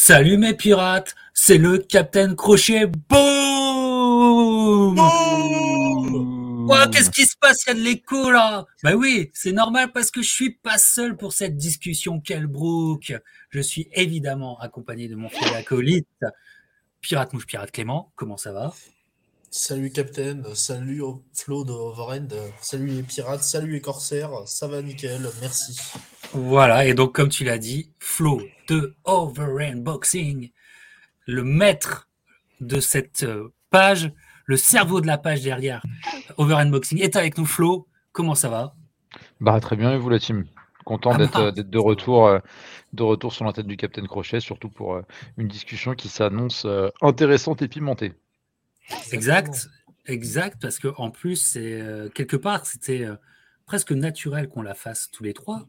Salut mes pirates, c'est le Captain Crochet. Boum Qu'est-ce qui se passe Il y a de l'écho là? Bah oui, c'est normal parce que je suis pas seul pour cette discussion, Kelbrook. Je suis évidemment accompagné de mon frère acolyte, Pirate Mouche Pirate Clément. Comment ça va? Salut Captain, salut Flo de Overend, salut les pirates, salut les corsaires, ça va nickel, merci. Voilà, et donc comme tu l'as dit, Flo de Overend Boxing, le maître de cette euh, page, le cerveau de la page derrière Overend Boxing, est avec nous. Flo, comment ça va? Bah très bien, et vous la team? Content ah d'être bah. d'être de retour, euh, de retour sur la tête du Captain Crochet, surtout pour euh, une discussion qui s'annonce intéressante et pimentée. Exact, exact, parce que en plus, euh, quelque part, c'était euh, presque naturel qu'on la fasse tous les trois,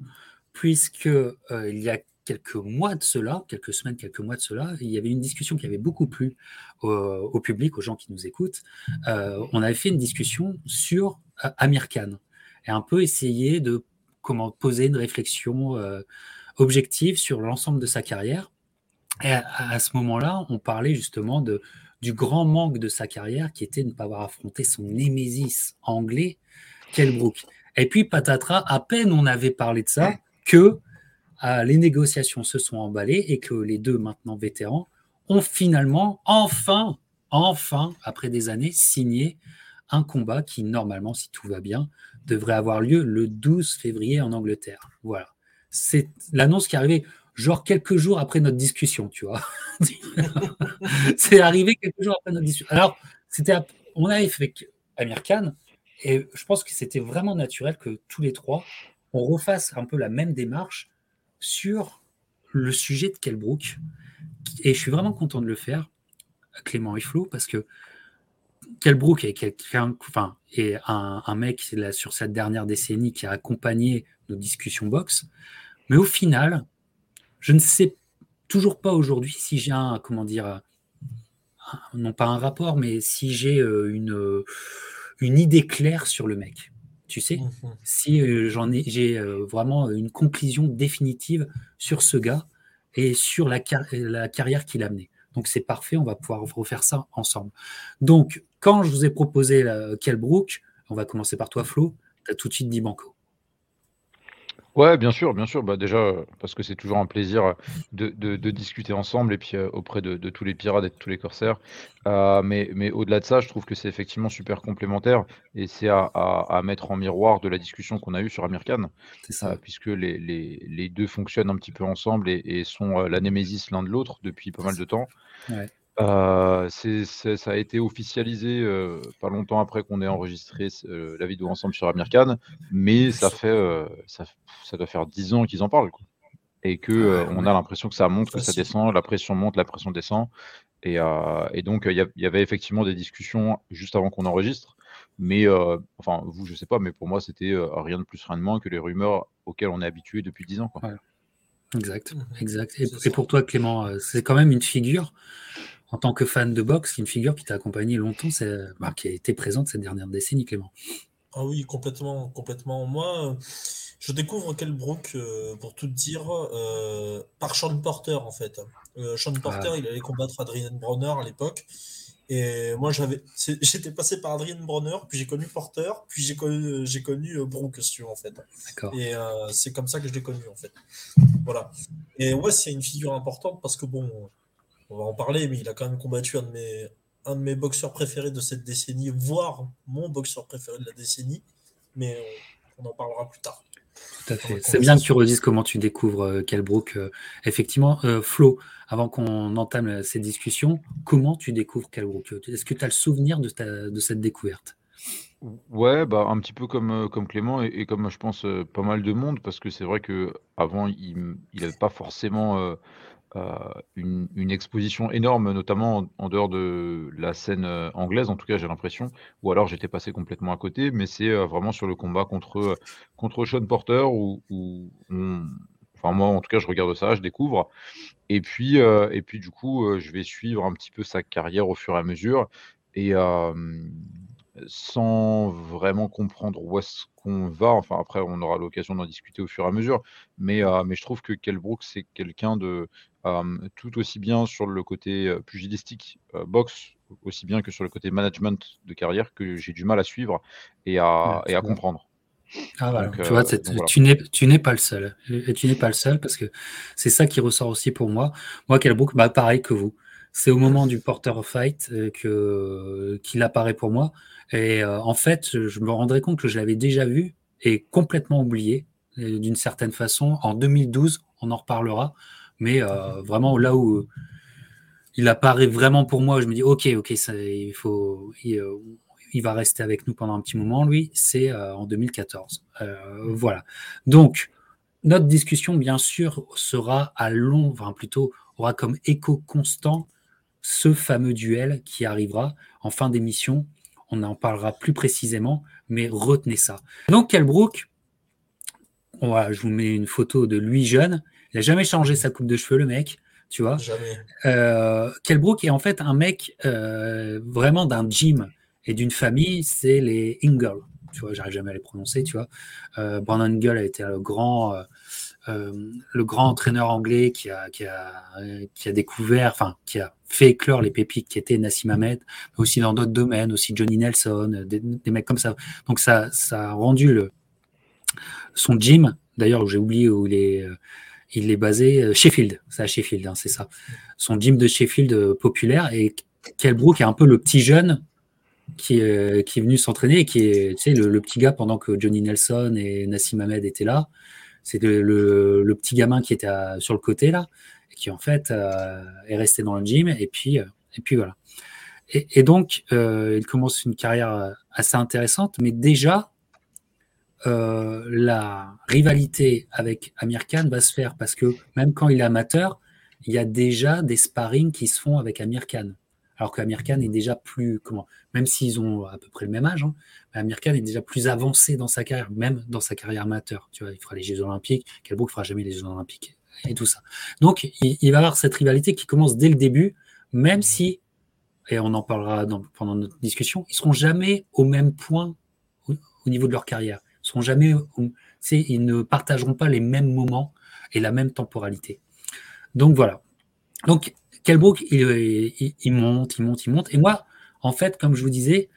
puisque euh, il y a quelques mois de cela, quelques semaines, quelques mois de cela, il y avait une discussion qui avait beaucoup plu au, public, aux gens qui nous écoutent. on avait fait une discussion sur Amir Khan et un peu essayer de poser une réflexion objective sur l'ensemble de sa carrière. Et à ce moment-là, on parlait justement de du grand manque de sa carrière qui était de ne pas avoir affronté son némésis anglais, Kelbrook. Et puis, patatras, à peine on avait parlé de ça que euh, les négociations se sont emballées et que les deux maintenant vétérans ont finalement, enfin, enfin, après des années, signé un combat qui, normalement, si tout va bien, devrait avoir lieu le 12 février en Angleterre. Voilà. C'est l'annonce qui est arrivée genre quelques jours après notre discussion, tu vois. c'est arrivé quelques jours après notre discussion. Alors, c'était, on avait fait Amir Khan, et je pense que c'était vraiment naturel que tous les trois, on refasse un peu la même démarche sur le sujet de Kelbrook. Et je suis vraiment content de le faire, Clément et Flo, parce que Kelbrook est quelqu'un, enfin, est un, mec sur cette dernière décennie qui a accompagné nos discussions box. Mais au final, je ne sais toujours pas aujourd'hui si j'ai un, comment dire, non pas un rapport, mais si j'ai euh, une, euh, une idée claire sur le mec. Tu sais, mmh si euh, j'en ai, j'ai vraiment une conclusion définitive sur ce gars et sur la, la carrière qu'il a menée. Donc c'est parfait, on va pouvoir refaire ça ensemble. Donc quand je vous ai proposé Kelbrook, on va commencer par toi Flo, tu as tout de suite dit Banco. Ouais, bien sûr, bien sûr. Bah, déjà, parce que c'est toujours un plaisir, de de discuter ensemble et puis, auprès de de tous les pirates et de tous les corsaires. mais mais au-delà de ça, je trouve que c'est effectivement super complémentaire et c'est à à mettre en miroir de la discussion qu'on a eue sur Amir Khan, C'est ça. puisque les les les 2 fonctionnent un petit peu ensemble et et sont, la némésis l'un de l'autre depuis pas mal de temps. Ouais. Euh, ça a été officialisé euh, pas longtemps après qu'on ait enregistré euh, la vidéo ensemble sur Amir Khan, mais ça fait ça, ça, doit faire 10 ans qu'ils en parlent. Quoi. Et que on a l'impression que ça monte, que ça descend, la pression monte, la pression descend. Et, et donc il y, avait effectivement des discussions juste avant qu'on enregistre. Mais enfin, vous, je sais pas, mais pour moi, c'était rien de plus, rien de moins que les rumeurs auxquelles on est habitué depuis 10 ans. Quoi. Exact, mmh exact. et, pour toi, Clément, c'est quand même une figure en tant que fan de boxe, une figure qui t'a accompagné longtemps, c'est, bah, qui a été présente cette dernière décennie, Clément. Ah oui, complètement, complètement. Moi, je découvre Kell Brook, euh, pour tout dire, euh, par Sean Porter, en fait. Euh, Sean ah. Porter, il allait combattre Adrian Bronner à l'époque. Et moi, j'avais, j'étais passé par Adrian Bronner, puis j'ai connu Porter, puis j'ai connu, j'ai connu Brook, en fait. Et c'est comme ça que je l'ai connu, en fait. Voilà. Et ouais, c'est une figure importante parce que bon, on va en parler, mais il a quand même combattu un de mes, un de mes boxeurs préférés de cette décennie, voire mon boxeur préféré de la décennie. Mais on, en parlera plus tard. Tout à fait. C'est bien que tu redises comment tu découvres euh, Kelbrook. Euh, effectivement, euh, Flo, avant qu'on entame ces discussions, comment tu découvres Kelbrook? Est-ce que tu as le souvenir de, de cette découverte? Ouais, bah, un petit peu comme, comme Clément et, comme je pense pas mal de monde, parce que c'est vrai qu'avant, il n'avait pas forcément euh, une, exposition énorme, notamment en, dehors de la scène euh, anglaise, en tout cas j'ai l'impression, ou alors j'étais passé complètement à côté, mais c'est euh, vraiment sur le combat contre, contre Sean Porter, où, enfin moi en tout cas je regarde ça, je découvre, et puis, et puis du coup je vais suivre un petit peu sa carrière au fur et à mesure, et sans vraiment comprendre où est-ce qu'on va. Enfin, après, on aura l'occasion d'en discuter au fur et à mesure. Mais, mais je trouve que Kell c'est quelqu'un de tout aussi bien sur le côté pugilistique, boxe, aussi bien que sur le côté management de carrière, que j'ai du mal à suivre et à, et à comprendre. Ah, tu vois, tu n'es pas le seul. Et tu n'es pas le seul parce que c'est ça qui ressort aussi pour moi. Moi, Kelbrook, bah, pareil que vous. C'est au moment du Porter of Fight que qu'il apparaît pour moi. Et en fait, je me rendrais compte que je l'avais déjà vu et complètement oublié d'une certaine façon. En 2012, on en reparlera. Mais vraiment là où il apparaît vraiment pour moi, je me dis ok, ok, ça, il faut, il va rester avec nous pendant un petit moment, lui, c'est euh, en 2014. Euh, voilà. Donc, notre discussion, bien sûr, sera à long, enfin plutôt, aura comme écho constant ce fameux duel qui arrivera en fin d'émission. On en parlera plus précisément, mais retenez ça. Donc, Kelbrook, voilà, je vous mets une photo de lui jeune. Il n'a jamais changé sa coupe de cheveux, le mec tu vois. Jamais. Euh, Kelbrook est en fait un mec vraiment d'un gym et d'une famille, c'est les Ingle. Tu vois, j'arrive jamais à les prononcer, tu vois. Euh, Brandon Ingle a été le grand, euh, euh, le grand entraîneur anglais qui a, qui a, qui a découvert, enfin, qui a fait éclore les pépites qui étaient Nassim Ahmed, mais aussi dans d'autres domaines, aussi Johnny Nelson, des, mecs comme ça. Donc ça, ça a rendu le, son gym, d'ailleurs, j'ai oublié où il est, il est basé, Sheffield, c'est à Sheffield, hein, c'est ça. Son gym de Sheffield populaire et Kelbrook est un peu le petit jeune qui est, qui est venu s'entraîner et qui est tu sais, le, petit gars pendant que Johnny Nelson et Nassim Ahmed étaient là. C'est le, petit gamin qui était sur le côté là, et qui en fait euh, est resté dans le gym. Et puis, euh, et puis voilà. Et, donc, euh, il commence une carrière assez intéressante, mais déjà, la rivalité avec Amir Khan va se faire parce que même quand il est amateur, il y a déjà des sparring qui se font avec Amir Khan alors qu'Amir Khan est déjà plus, comment, même s'ils ont à peu près le même âge, hein, Amir Khan est déjà plus avancé dans sa carrière, même dans sa carrière amateur. Tu vois, il fera les Jeux Olympiques, ne fera jamais les Jeux Olympiques et tout ça. Donc, il, va avoir cette rivalité qui commence dès le début, même si, et on en parlera pendant notre discussion, ils seront jamais au même point au, niveau de leur carrière. Ils seront jamais, ils ne partageront pas les mêmes moments et la même temporalité. Donc voilà. Donc Kelbrook, il, il, monte, il monte, il monte. Et moi, en fait, comme je vous disais,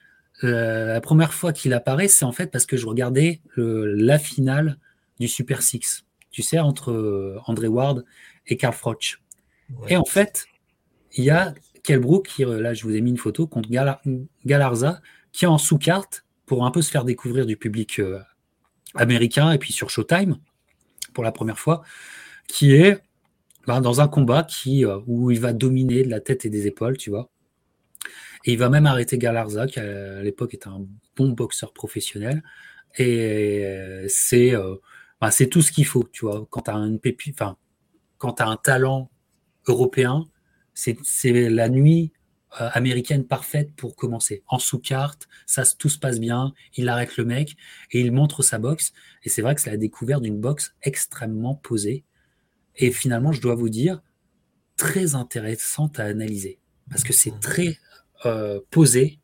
euh, la première fois qu'il apparaît, c'est en fait parce que je regardais la finale du Super Six, tu sais, entre euh, André Ward et Karl Froch. Et en fait, il y a Kelbrook, qui, euh, là je vous ai mis une photo, contre Galarza, qui est en sous-carte pour un peu se faire découvrir du public américain et puis sur Showtime pour la première fois, qui est bah, dans un combat qui, euh, où il va dominer de la tête et des épaules, tu vois. Et il va même arrêter Galarza, qui à l'époque était un bon boxeur professionnel. Et c'est euh, bah, c'est tout ce qu'il faut, tu vois. Quand tu as as un talent européen, c'est la nuit euh, américaine parfaite pour commencer. En sous-carte, ça tout se passe bien, il arrête le mec et il montre sa boxe. Et c'est vrai que c'est la découverte d'une boxe extrêmement posée et finalement, je dois vous dire, très intéressante à analyser, parce que c'est très euh, posé,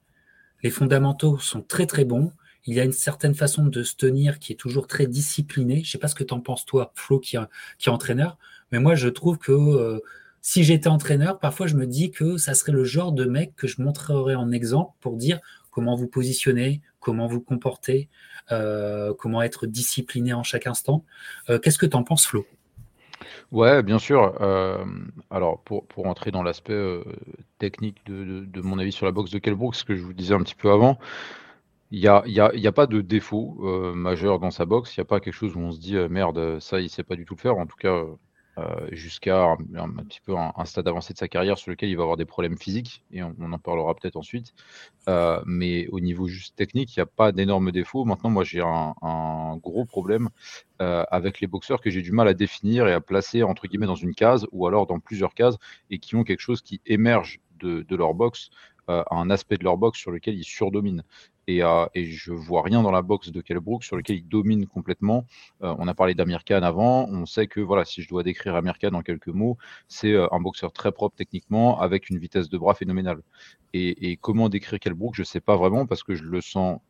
les fondamentaux sont très très bons, il y a une certaine façon de se tenir qui est toujours très disciplinée. Je sais pas ce que tu en penses toi, Flo, qui, est entraîneur, mais moi je trouve que euh, si j'étais entraîneur, parfois je me dis que ça serait le genre de mec que je montrerais en exemple pour dire comment vous positionnez, comment vous comportez, euh, comment être discipliné en chaque instant. Qu'est-ce que tu en penses, Flo? Ouais, bien sûr. alors pour pour entrer dans l'aspect, technique de mon avis sur la boxe de Kell ce que je vous disais un petit peu avant, il y a y a pas de défaut, majeur dans sa boxe. Il y a pas quelque chose où on se dit: «Merde, ça il sait pas du tout le faire». En tout cas, euh, jusqu'à un, petit peu un, stade avancé de sa carrière sur lequel il va avoir des problèmes physiques, et on, en parlera peut-être ensuite. Euh, mais au niveau juste technique, il n'y a pas d'énormes défauts. Maintenant, moi, j'ai un, gros problème euh, avec les boxeurs que j'ai du mal à définir et à placer entre guillemets dans une case ou alors dans plusieurs cases et qui ont quelque chose qui émerge de, leur boxe, un aspect de leur boxe sur lequel ils surdominent. Et, euh, et je vois rien dans la boxe de Kell Brook sur lequel il domine complètement. Euh, on a parlé d'Amir Khan avant. On sait que voilà, si je dois décrire Amir Khan en quelques mots, c'est euh, un boxeur très propre techniquement avec une vitesse de bras phénoménale. Et, et comment décrire Kell Brook, je sais pas vraiment parce que je le sens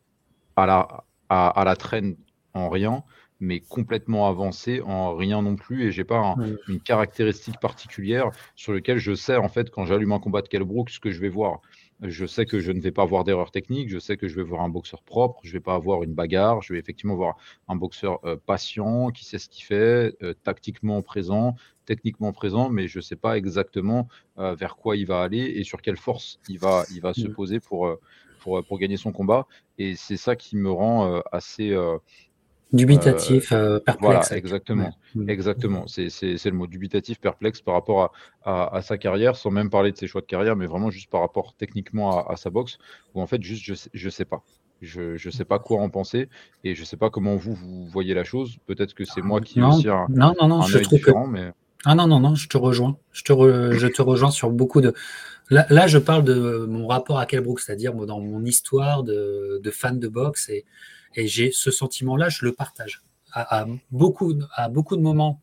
à la, à, à la traîne en rien mais complètement avancé en rien non plus et j'ai pas une caractéristique particulière sur lequel je sais en fait quand j'allume un combat de Kell Brook ce que je vais voir. Je sais que je ne vais pas avoir d'erreur technique, je sais que je vais voir un boxeur propre, je vais pas avoir une bagarre, je vais effectivement voir un boxeur euh, patient qui sait ce qu'il fait, euh, tactiquement présent, techniquement présent, mais je sais pas exactement euh, vers quoi il va aller et sur quelle force il va, il va se mm. poser pour, pour, pour, gagner son combat. Et c'est ça qui me rend assez Dubitatif, euh, euh, perplexe. Voilà, exactement. Mm. Exactement. C'est le mot dubitatif, perplexe par rapport à, à, sa carrière, sans même parler de ses choix de carrière, mais vraiment juste par rapport techniquement à, sa boxe, où en fait, juste, je, je sais pas. Je ne sais pas quoi en penser et je sais pas comment vous, vous voyez la chose. Peut-être que c'est moi qui ai aussi un, non, non, non, je différent, mais... Ah non, non, non, je te rejoins. Je te, je te rejoins sur beaucoup de... Là, là, je parle de mon rapport à Kell c'est-à-dire dans mon histoire de, de fan de boxe et, et j'ai ce sentiment-là, je le partage. À, beaucoup, à beaucoup de moments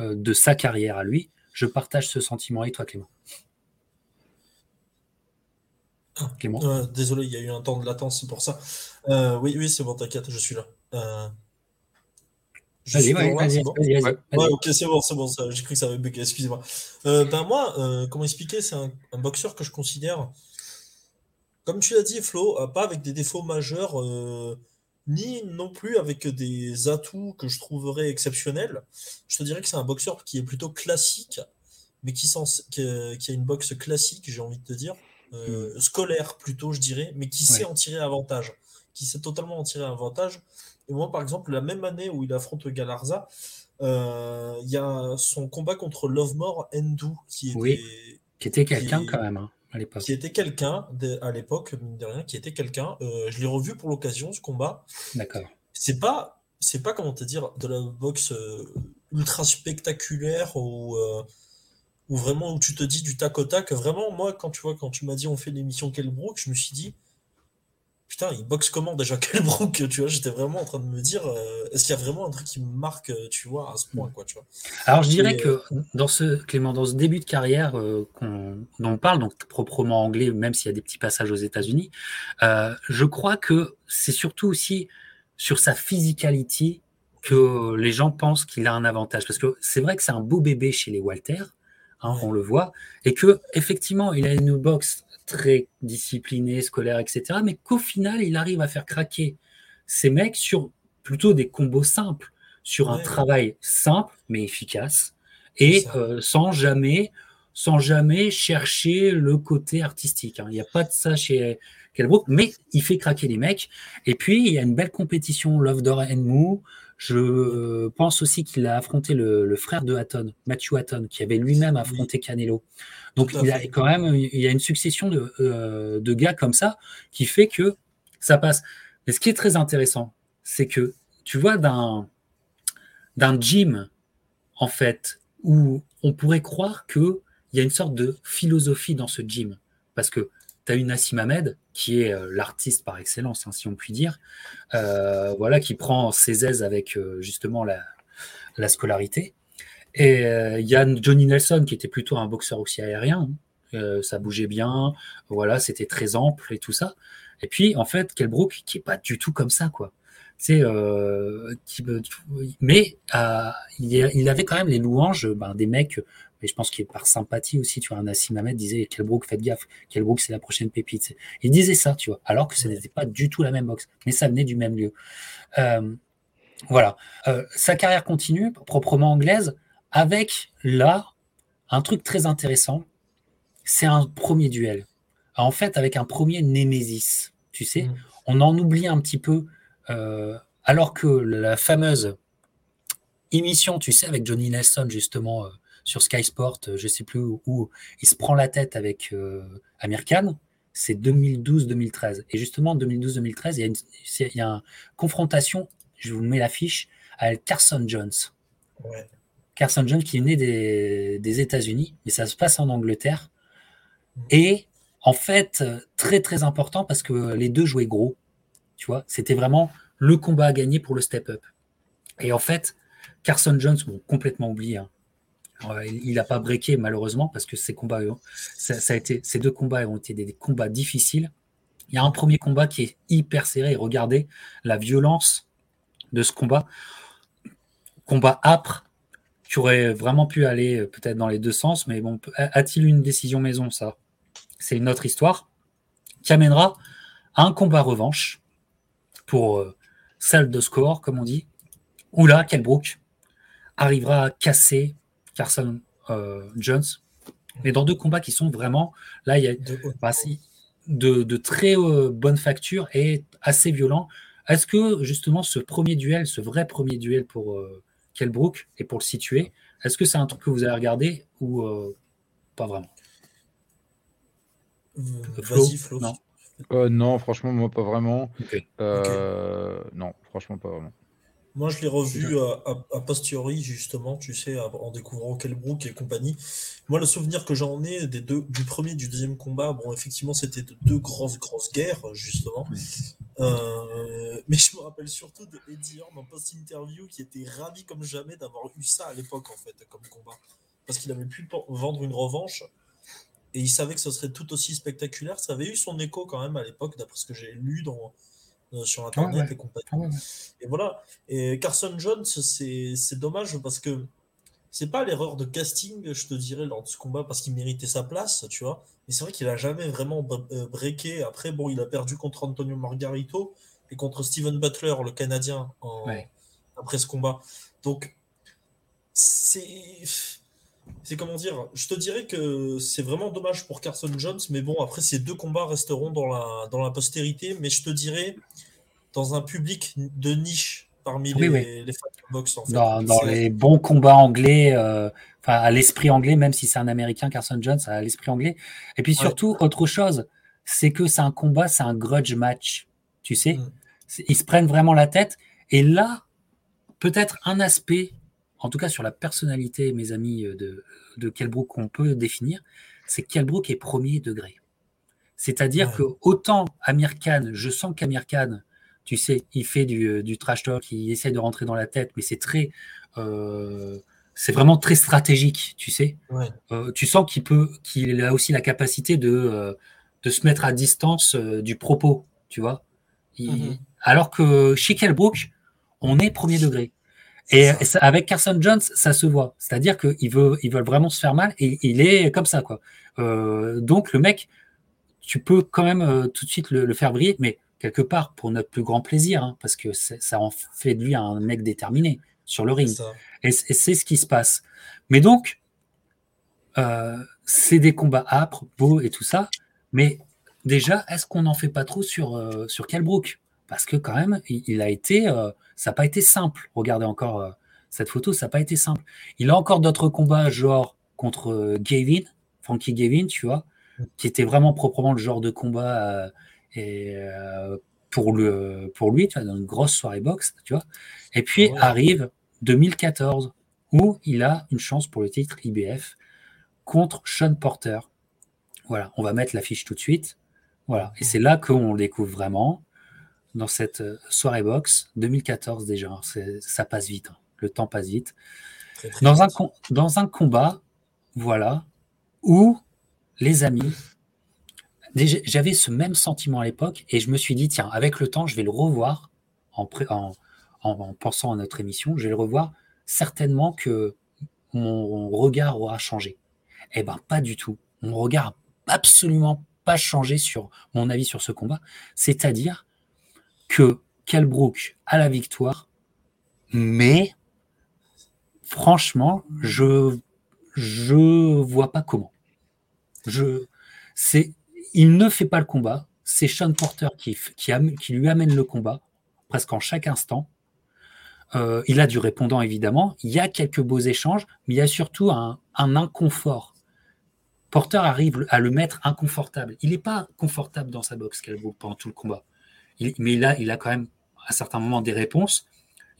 euh, de sa carrière à lui, je partage ce sentiment. Et toi, Clément? Clément? Euh, Désolé, il y a eu un temps de latence, c'est pour ça. Euh, oui, oui, c'est bon, t'inquiète, je suis là. Vas-y, vas-y, vas-y. ok, c'est bon, c'est bon, j'ai cru que ça avait bugué, excusez-moi. ben moi, comment expliquer, c'est un, un, boxeur que je considère, comme tu l'as dit, Flo, pas avec des défauts majeurs ni non plus avec des atouts que je trouverais exceptionnels. Je te dirais que c'est un boxeur qui est plutôt classique, mais qui, qui, a une boxe classique, j'ai envie de te dire, euh, hmm. scolaire plutôt, je dirais, mais qui sait en tirer avantage, qui sait totalement en tirer avantage. Et moi, par exemple, la même année où il affronte Galarza, euh, il y a son combat contre Lovemore Endou, qui était, qui était quelqu'un quand même. Hein qui était quelqu'un à l'époque, mine de rien, qui était quelqu'un. Euh, je l'ai revu pour l'occasion, ce combat. D'accord. C'est pas, c'est pas comment te dire, de la boxe euh, ultra spectaculaire ou, euh, ou vraiment où tu te dis du tac au tac. Vraiment, moi, quand tu vois, quand tu m'as dit on fait l'émission Kelbrook, je me suis dit, putain, il boxe comment déjà? Quel Brook, tu vois, j'étais vraiment en train de me dire, euh, est-ce qu'il y a vraiment un truc qui me marque, euh, tu vois, à ce point, quoi, tu vois? Alors je dirais que dans ce, Clément, dans ce début de carrière euh, dont on parle, donc proprement anglais, même s'il y a des petits passages aux États-Unis, je crois que c'est surtout aussi sur sa physicalité que les gens pensent qu'il a un avantage, parce que c'est vrai que c'est un beau bébé chez les Walter, hein, on le voit, et que effectivement il a une boxe très discipliné, scolaire, etc. Mais qu'au final, il arrive à faire craquer ces mecs sur plutôt des combos simples, sur un travail simple mais efficace, et euh, sans jamais sans jamais chercher le côté artistique. Hein. Il n'y a pas de ça chez Kelbrook, mais il fait craquer les mecs. Et puis, il y a une belle compétition, Love, Door and Moo. Je pense aussi qu'il a affronté le, frère de Hatton, Matthew Hatton, qui avait lui-même affronté Canelo. Donc il y a quand même il y a une succession euh, de, gars comme ça qui fait que ça passe. Mais ce qui est très intéressant, c'est que tu vois d'un d'un gym en fait où on pourrait croire que il y a une sorte de philosophie dans ce gym parce que tu as une Nassim Ahmed qui est euh, l'artiste par excellence, hein, si on peut dire, euh, voilà, qui prend ses aises avec justement la, la scolarité. Et euh, il y a Johnny Nelson qui était plutôt un boxeur aussi aérien. Hein. Euh, ça bougeait bien, voilà, c'était très ample et tout ça. Et puis en fait, Kelbrook qui est pas du tout comme ça, quoi. C'est, euh, mais euh, il, avait quand même les louanges ben, des mecs. Mais je pense qu'il est par sympathie aussi, tu vois, Nassim Ahmed disait Kelbrook, faites gaffe, Kelbrook c'est la prochaine pépite. Il disait ça, tu vois, alors que ce n'était pas du tout la même boxe, mais ça venait du même lieu. Euh, voilà. Euh, sa carrière continue, proprement anglaise, avec là un truc très intéressant, c'est un premier duel. En fait, avec un premier Némésis, tu sais, mm. on en oublie un petit peu, euh, alors que la fameuse émission, tu sais, avec Johnny Nelson, justement, sur Sky Sport, euh, je sais plus où, il se prend la tête avec Amir Khan, c'est 2012-2013. Et justement, en 2012-2013, il y, a une, confrontation, je vous mets l'affiche, avec Carson Jones. Ouais. Carson Jones qui est né des, États-Unis, mais ça se passe en Angleterre. Et en fait, très très important parce que les deux jouaient gros. Tu vois, c'était vraiment le combat à gagner pour le step-up. Et en fait, Carson Jones, bon, complètement oublié. Hein. Il n'a pas breaké malheureusement parce que ces combats, été, ces deux combats ont été des, combats difficiles. Il y a un premier combat qui est hyper serré. regardez la violence de ce combat. Combat âpre, qui aurait vraiment pu aller euh, peut-être dans les deux sens, mais bon, a-t-il une décision maison Ça, c'est une autre histoire qui amènera à un combat revanche pour euh, salle de score, comme on dit, où là, Kelbrook arrivera à casser Carson euh, Jones, mais dans deux combats qui sont vraiment, là, il y a bah, de, de, très bonne facture et assez violent. Est-ce que justement ce premier duel, ce vrai premier duel pour Kelbrook et pour le situer, est-ce que c'est un truc que vous avez regardé ou euh, pas vraiment? Euh, Vas-y, Flo. Non. Euh, non, franchement, moi, pas vraiment. Non, franchement, pas vraiment. Moi, je l'ai revu à, posteriori, justement, tu sais, en découvrant Kelbrook et compagnie. Moi, le souvenir que j'en ai des deux, du premier et du deuxième combat, bon, effectivement, c'était deux grosses, grosses guerres, justement. Euh, mais je me rappelle surtout de Eddie Horn en post-interview qui était ravi comme jamais d'avoir eu ça à l'époque, en fait, comme combat. Parce qu'il avait pu vendre une revanche et il savait que ce serait tout aussi spectaculaire. Ça avait eu son écho quand même à l'époque, d'après ce que j'ai lu dans, euh, sur Internet et compagnie. Et voilà. Et Carson Jones, c'est dommage parce que c'est pas l'erreur de casting, je te dirais, lors de ce combat, parce qu'il méritait sa place, tu vois. Mais c'est vrai qu'il a jamais vraiment euh, breaké. Après, bon, il a perdu contre Antonio Margarito et contre Steven Butler, le Canadien, après ce combat. Donc, c'est. C'est comment dire Je te dirais que c'est vraiment dommage pour Carson Jones, mais bon, après, ces deux combats resteront dans la, dans la postérité. Mais je te dirais, dans un public de niche parmi les, les, fans de boxe. En fait. Dans, les bons combats anglais, euh, à l'esprit anglais, même si c'est un américain, Carson Jones, à l'esprit anglais. Et puis surtout, autre chose, c'est que c'est un combat, c'est un grudge match. Tu sais, mm. ils se prennent vraiment la tête. Et là, peut-être un aspect, en tout cas sur la personnalité, mes amis, euh, de, de Kelbrook qu'on peut définir, c'est que Kelbrook est premier degré. C'est-à-dire que autant Amir Khan, je sens qu'Amir Khan, tu sais, il fait du, euh, du, trash talk, il essaie de rentrer dans la tête, mais c'est très, euh, c'est vraiment très stratégique, tu sais. Euh, tu sens qu'il peut, qu'il a aussi la capacité de, de se mettre à distance du propos, tu vois. Mm-hmm. Alors que chez Kelbrook, on est premier degré. Et avec Carson Jones, ça se voit. C'est-à-dire qu'il veut, ils veulent vraiment se faire mal et il est comme ça, quoi. donc le mec, tu peux quand même tout de suite le, le faire briller, mais quelque part pour notre plus grand plaisir, hein, parce que ça en fait de lui un mec déterminé sur le ring. Et, c'est ce qui se passe. Mais donc, euh, c'est des combats âpres, beaux et tout ça. Mais déjà, est-ce qu'on n'en fait pas trop sur, euh, sur Kelbrook? Parce que quand même, il, a été, euh, ça n'a pas été simple. Regardez encore cette photo, ça n'a pas été simple. Il a encore d'autres combats, genre contre Gavin, Frankie Gavin, tu vois, qui était vraiment proprement le genre de combat et euh, pour, le, pour lui, tu vois, dans une grosse soirée boxe, tu vois. Et puis arrive 2014, où il a une chance pour le titre IBF contre Sean Porter. Voilà, on va mettre l'affiche tout de suite. Voilà, et c'est là qu'on le découvre vraiment, dans cette euh, soirée boxe, 2014 déjà. Ça passe vite, hein. le temps passe vite. dans, Un, dans un combat, voilà, où les amis j'avais ce même sentiment à l'époque et je me suis dit, tiens, avec le temps, je vais le revoir en, en, pensant à notre émission, je vais le revoir certainement que mon regard aura changé. Eh ben, pas du tout. Mon regard n'a absolument pas changé sur mon avis sur ce combat. C'est-à-dire que Kelbrook a la victoire, mais franchement, je je vois pas comment. Je c'est il ne fait pas le combat. C'est Sean Porter qui, qui, lui amène le combat, presque en chaque instant. Euh, il a du répondant, évidemment. Il y a quelques beaux échanges, mais il y a surtout un, inconfort. Porter arrive à le mettre inconfortable. Il n'est pas confortable dans sa boxe pendant tout le combat. Mais il a, il a quand même à certains moments des réponses,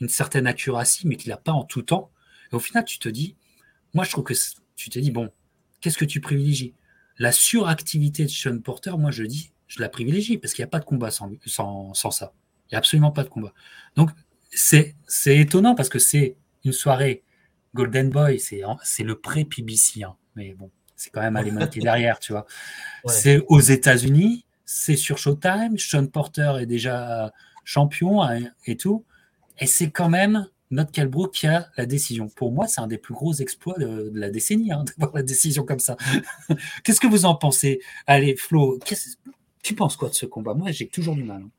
une certaine accuracy, mais qu'il n'a pas en tout temps. Et au final, tu te dis, moi je trouve que tu te dis, bon, qu'est-ce que tu privilégies? La suractivité de Sean Porter, moi je dis, je la privilégie parce qu'il n'y a pas de combat sans, sans, ça. Il n'y a absolument pas de combat. Donc, c'est étonnant parce que c'est une soirée Golden Boy, c'est le pré-PBC. Hein. Mais bon, c'est quand même alimenté derrière, tu vois. C'est aux États-Unis, c'est sur Showtime. Sean Porter est déjà champion hein, et tout. Et c'est quand même notre Calbrook qui a la décision. Pour moi, c'est un des plus gros exploits de, la décennie, hein, d'avoir la décision comme ça. Qu'est-ce que vous en pensez? Allez, Flo, tu penses quoi de ce combat? Moi, j'ai toujours du mal. Hein.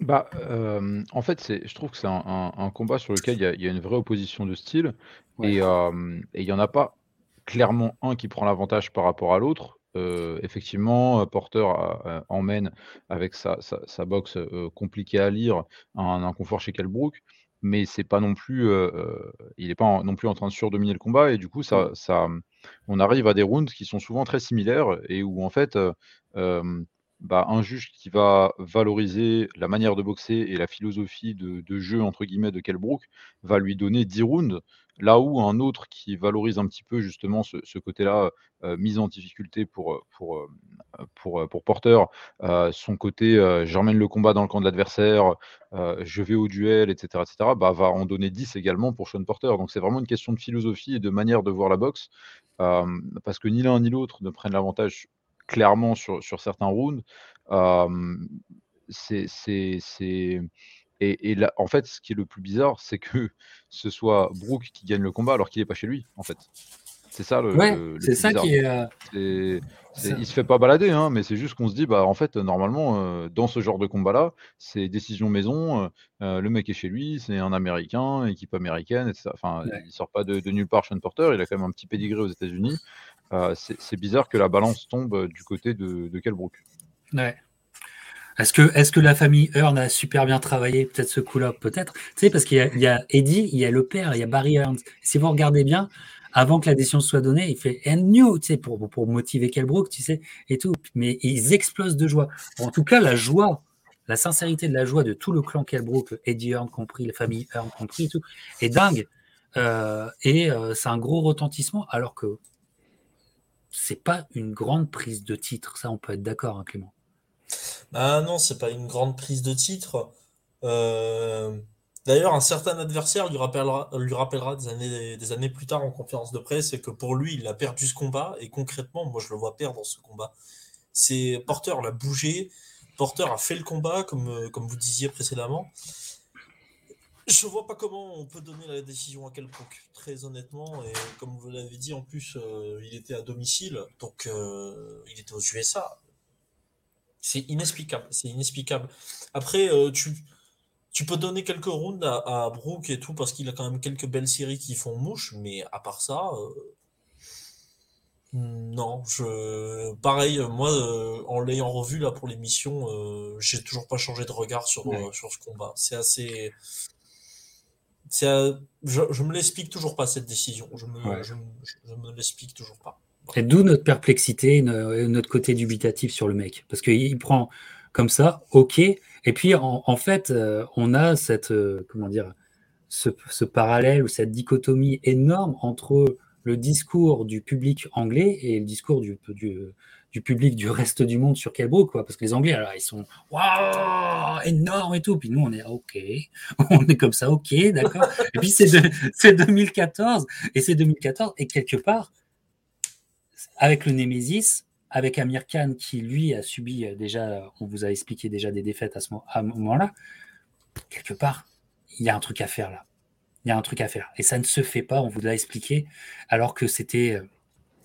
Bah, euh, en fait, c'est, je trouve que c'est un, combat sur lequel il y, a, une vraie opposition de style. Euh, et il n'y en a pas clairement un qui prend l'avantage par rapport à l'autre. Euh, effectivement, Porter emmène avec sa, sa, boxe compliquée à lire un inconfort chez Kelbrook mais c'est pas non plus, il n'est pas non plus en train de surdominer le combat et du coup ça, ça, on arrive à des rounds qui sont souvent très similaires et où en fait bah, un juge qui va valoriser la manière de boxer et la philosophie de, jeu entre guillemets de Kelbrook va lui donner 10 rounds Là où un autre qui valorise un petit peu justement ce, côté-là, euh, mise en difficulté euh, pour, euh, pour Porter, son côté j'emmène le combat dans le camp de l'adversaire, je vais au duel, etc., etc., bah, va en donner 10 également pour Sean Porter. Donc c'est vraiment une question de philosophie et de manière de voir la boxe, parce que ni l'un ni l'autre ne prennent l'avantage clairement sur, sur certains rounds. c'est et, là, en fait, ce qui est le plus bizarre, c'est que ce soit Brooke qui gagne le combat alors qu'il n'est pas chez lui, en fait. C'est ça le. Ouais, c'est ça qui est. Euh, il se fait pas balader, hein, mais c'est juste qu'on se dit, bah en fait, normalement, euh, dans ce genre de combat-là, c'est décision maison. Euh, le mec est chez lui, c'est un Américain, équipe américaine, etc. Enfin, il sort pas de, nulle part, Sean Porter. Il a quand même un petit pédigré aux États-Unis. C'est bizarre que la balance tombe du côté de, de Brooke. Ouais. Est-ce que, est que la famille Hearn a super bien travaillé peut-être ce coup-là Peut-être? Tu sais, parce qu'il y, a Eddie, il y a le père, il y a Barry Hearn. Si vous regardez bien, avant que la décision soit donnée, il fait and new, tu sais, pour, pour motiver Kelbrook, tu sais, et tout. Mais ils explosent de joie. En tout cas, la joie, la sincérité de la joie de tout le clan Kelbrook, Eddie Hearn compris, la famille Hearn compris, et tout, est dingue. Euh, et euh, c'est un gros retentissement, alors que c'est pas une grande prise de titre. Ça, on peut être d'accord, hein, Clément. Ah non, c'est pas une grande prise de titre. Euh, d'ailleurs, un certain adversaire lui rappellera, lui rappellera des années, des années plus tard en conférence de presse que pour lui, il a perdu ce combat et concrètement, moi je le vois perdre ce combat. C'est Porter l'a bougé, Porter a fait le combat comme, comme vous disiez précédemment. Je vois pas comment on peut donner la décision à quel très honnêtement. Et comme vous l'avez dit, en plus, euh, il était à domicile, donc euh, il était aux USA. C'est inexplicable. C'est inexplicable. Après, euh, tu, tu peux donner quelques rounds à, à Brooke et tout parce qu'il a quand même quelques belles séries qui font mouche, mais à part ça, euh, non. Je, pareil, moi, euh, en l'ayant revu là pour l'émission, j'ai toujours pas changé de regard sur, sur ce combat. C'est assez. C'est, je, je me l'explique toujours pas cette décision. Je me, je me l'explique toujours pas. Et d'où notre perplexité, notre côté dubitatif sur le mec. Parce qu'il prend comme ça, ok. Et puis, en, fait, euh, on a cette, euh, comment dire, ce, parallèle ou cette dichotomie énorme entre le discours du public anglais et le discours du, du, public du reste du monde sur Kelbrook, quoi. Parce que les Anglais, alors, ils sont waouh, énorme et tout. Puis nous, on est ok, on est comme ça, ok, d'accord. et puis c'est 2014 et c'est 2014 et quelque part, avec le Nemesis, avec Amir Khan qui lui a subi euh, déjà, on vous a expliqué déjà des défaites à ce moment-là, quelque part, il y a un truc à faire là. Il y a un truc à faire. Et ça ne se fait pas, on vous l'a expliqué, alors que c'était euh,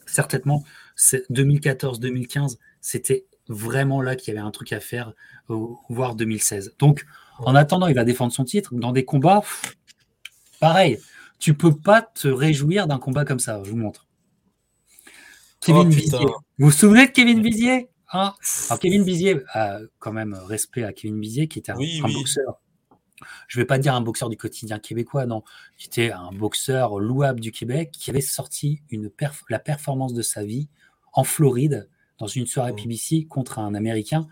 certainement 2014-2015, c'était vraiment là qu'il y avait un truc à faire, voire 2016. Donc, en attendant, il va défendre son titre. Dans des combats, pareil, tu peux pas te réjouir d'un combat comme ça. Je vous montre. Kevin oh, Vous vous souvenez de Kevin Bizier hein? Kevin Bizier, quand même respect à Kevin Bizier, qui était un, boxeur. Je ne vais pas dire un boxeur du quotidien québécois, non. Qui était un boxeur louable du Québec, qui avait sorti une la performance de sa vie en Floride, dans une soirée mmh. PBC contre un Américain.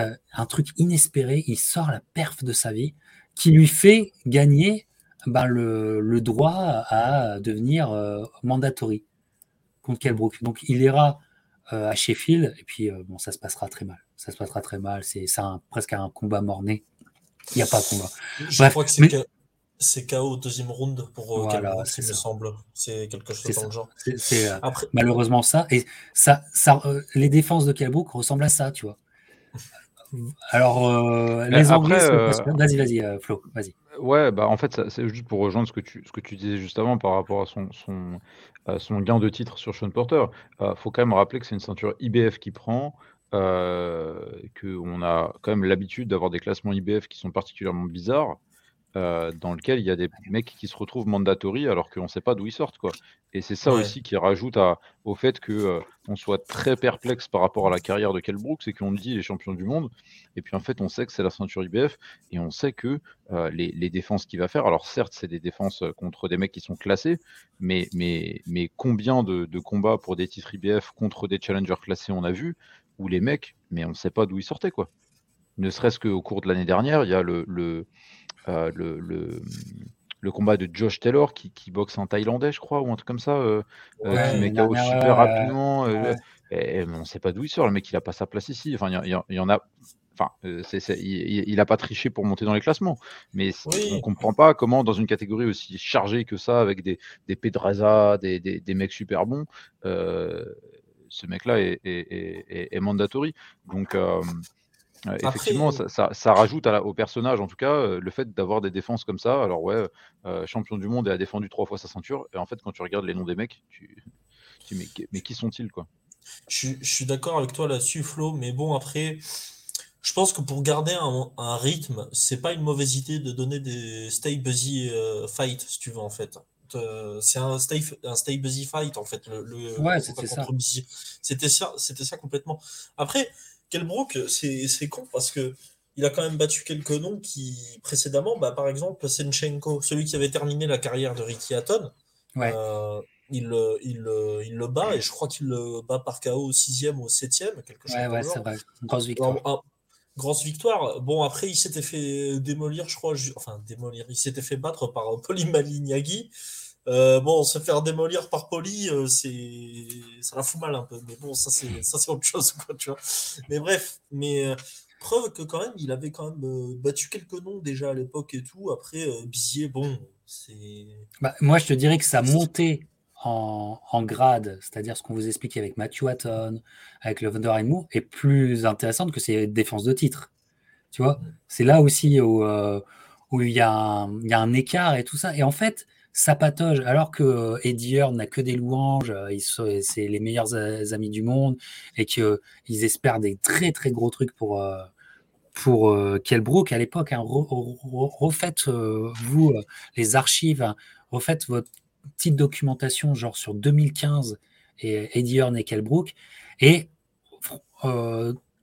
Euh, un truc inespéré, il sort la perf de sa vie, qui lui fait gagner ben, le, droit à devenir euh, mandatory contre Kelbrook. Donc il ira euh, à Sheffield et puis bon, ça se passera très mal. Ça se passera très mal. C'est presque un combat morné. Il n'y a pas de combat. Je crois que c'est c'est KO au deuxième round pour euh, voilà, il me semble. C'est quelque chose dans le genre. C'est euh, malheureusement ça. Et ça, ça, euh, les défenses de Kelbrook ressemblent à ça, tu vois. Alors, les Anglais Vas-y, vas-y, Flo, vas-y. Ouais, bah en fait, c'est juste pour rejoindre ce que tu, ce que tu disais juste avant par rapport à son, son, son gain de titre sur Sean Porter. Il faut quand même rappeler que c'est une ceinture IBF qui prend. qu'on a quand même l'habitude d'avoir des classements IBF qui sont particulièrement bizarres. Euh, dans lequel il y a des mecs qui se retrouvent mandatory alors qu'on ne sait pas d'où ils sortent. Quoi. Et c'est ça aussi qui rajoute au fait qu'on euh, on soit très perplexe par rapport à la carrière de Kell Brooks, c'est qu'on dit les champions du monde, et puis en fait on sait que c'est la ceinture IBF, et on sait que euh, les, défenses qu'il va faire, alors certes c'est des défenses contre des mecs qui sont classés, mais, mais, mais combien de, combats pour des titres IBF contre des challengers classés on a vu, où les mecs, mais on ne sait pas d'où ils sortaient. quoi. Ne serait-ce qu'au cours de l'année dernière, il y a le euh, le, le, combat de Josh Taylor qui, qui, boxe en thaïlandais, je crois, ou un truc comme ça, euh, euh, qui met KO super rapidement. Et, on ne sait pas d'où il sort. Le mec, il n'a pas sa place ici. Enfin, il y, en a. Enfin, il n'a pas triché pour monter dans les classements. Mais on ne comprend pas comment, dans une catégorie aussi chargée que ça, avec des, des Pedraza, des, des, des mecs super bons, ce mec-là est, est, est, mandatory. Donc, effectivement, euh, ça, rajoute au personnage, en tout cas, euh, le fait d'avoir des défenses comme ça. Alors, ouais, euh, champion du monde et a défendu trois fois sa ceinture. Et en fait, quand tu regardes les noms des mecs, tu, tu mais, mais qui sont-ils, quoi? Je, suis d'accord avec toi là-dessus, Flo. Mais bon, après, je pense que pour garder un, un rythme, c'est pas une mauvaise idée de donner des stay busy fight, si tu veux, en fait. c'est un stay, un stay busy fight, en fait. Le, ouais, c'était ça. C'était ça, ça complètement. Après, Kelbrook, c'est con parce que il a quand même battu quelques noms qui, précédemment, bah, par exemple, Senchenko, celui qui avait terminé la carrière de Ricky Hatton, euh, il, il, il, le bat et je crois qu'il le bat par KO au sixième ou au septième, quelque chose ouais, ouais, c'est vrai. grosse victoire. grosse victoire. Bon, après, il s'était fait démolir, je crois, enfin, démolir, il s'était fait battre par Poli Malignagui. Euh, bon, se faire démolir par Poli, euh, c'est ça la fout mal un peu. Mais bon, ça c'est ça c'est autre chose, quoi, tu vois. Mais bref, mais euh, preuve que quand même, il avait quand même battu quelques noms déjà à l'époque et tout. Après, Bizier, bon, c'est. Bah, moi, je te dirais que ça montait en, en grade, c'est-à-dire ce qu'on vous expliquait avec Matthew Hatton, avec le Thunder Moore, est plus intéressante que ses défenses de titre. Tu vois, mm. c'est là aussi où, où il, y a un, il y a un écart et tout ça. Et en fait, ça alors que euh, Eddie Hearn n'a que des louanges, euh, c'est les meilleurs amis du monde, et qu'ils espèrent des très très gros trucs pour, euh, pour Kelbrook à l'époque. Hein, refaites, vous, les archives, hein, refaites votre petite documentation, genre sur 2015, et Eddie Hearn et Kelbrook, et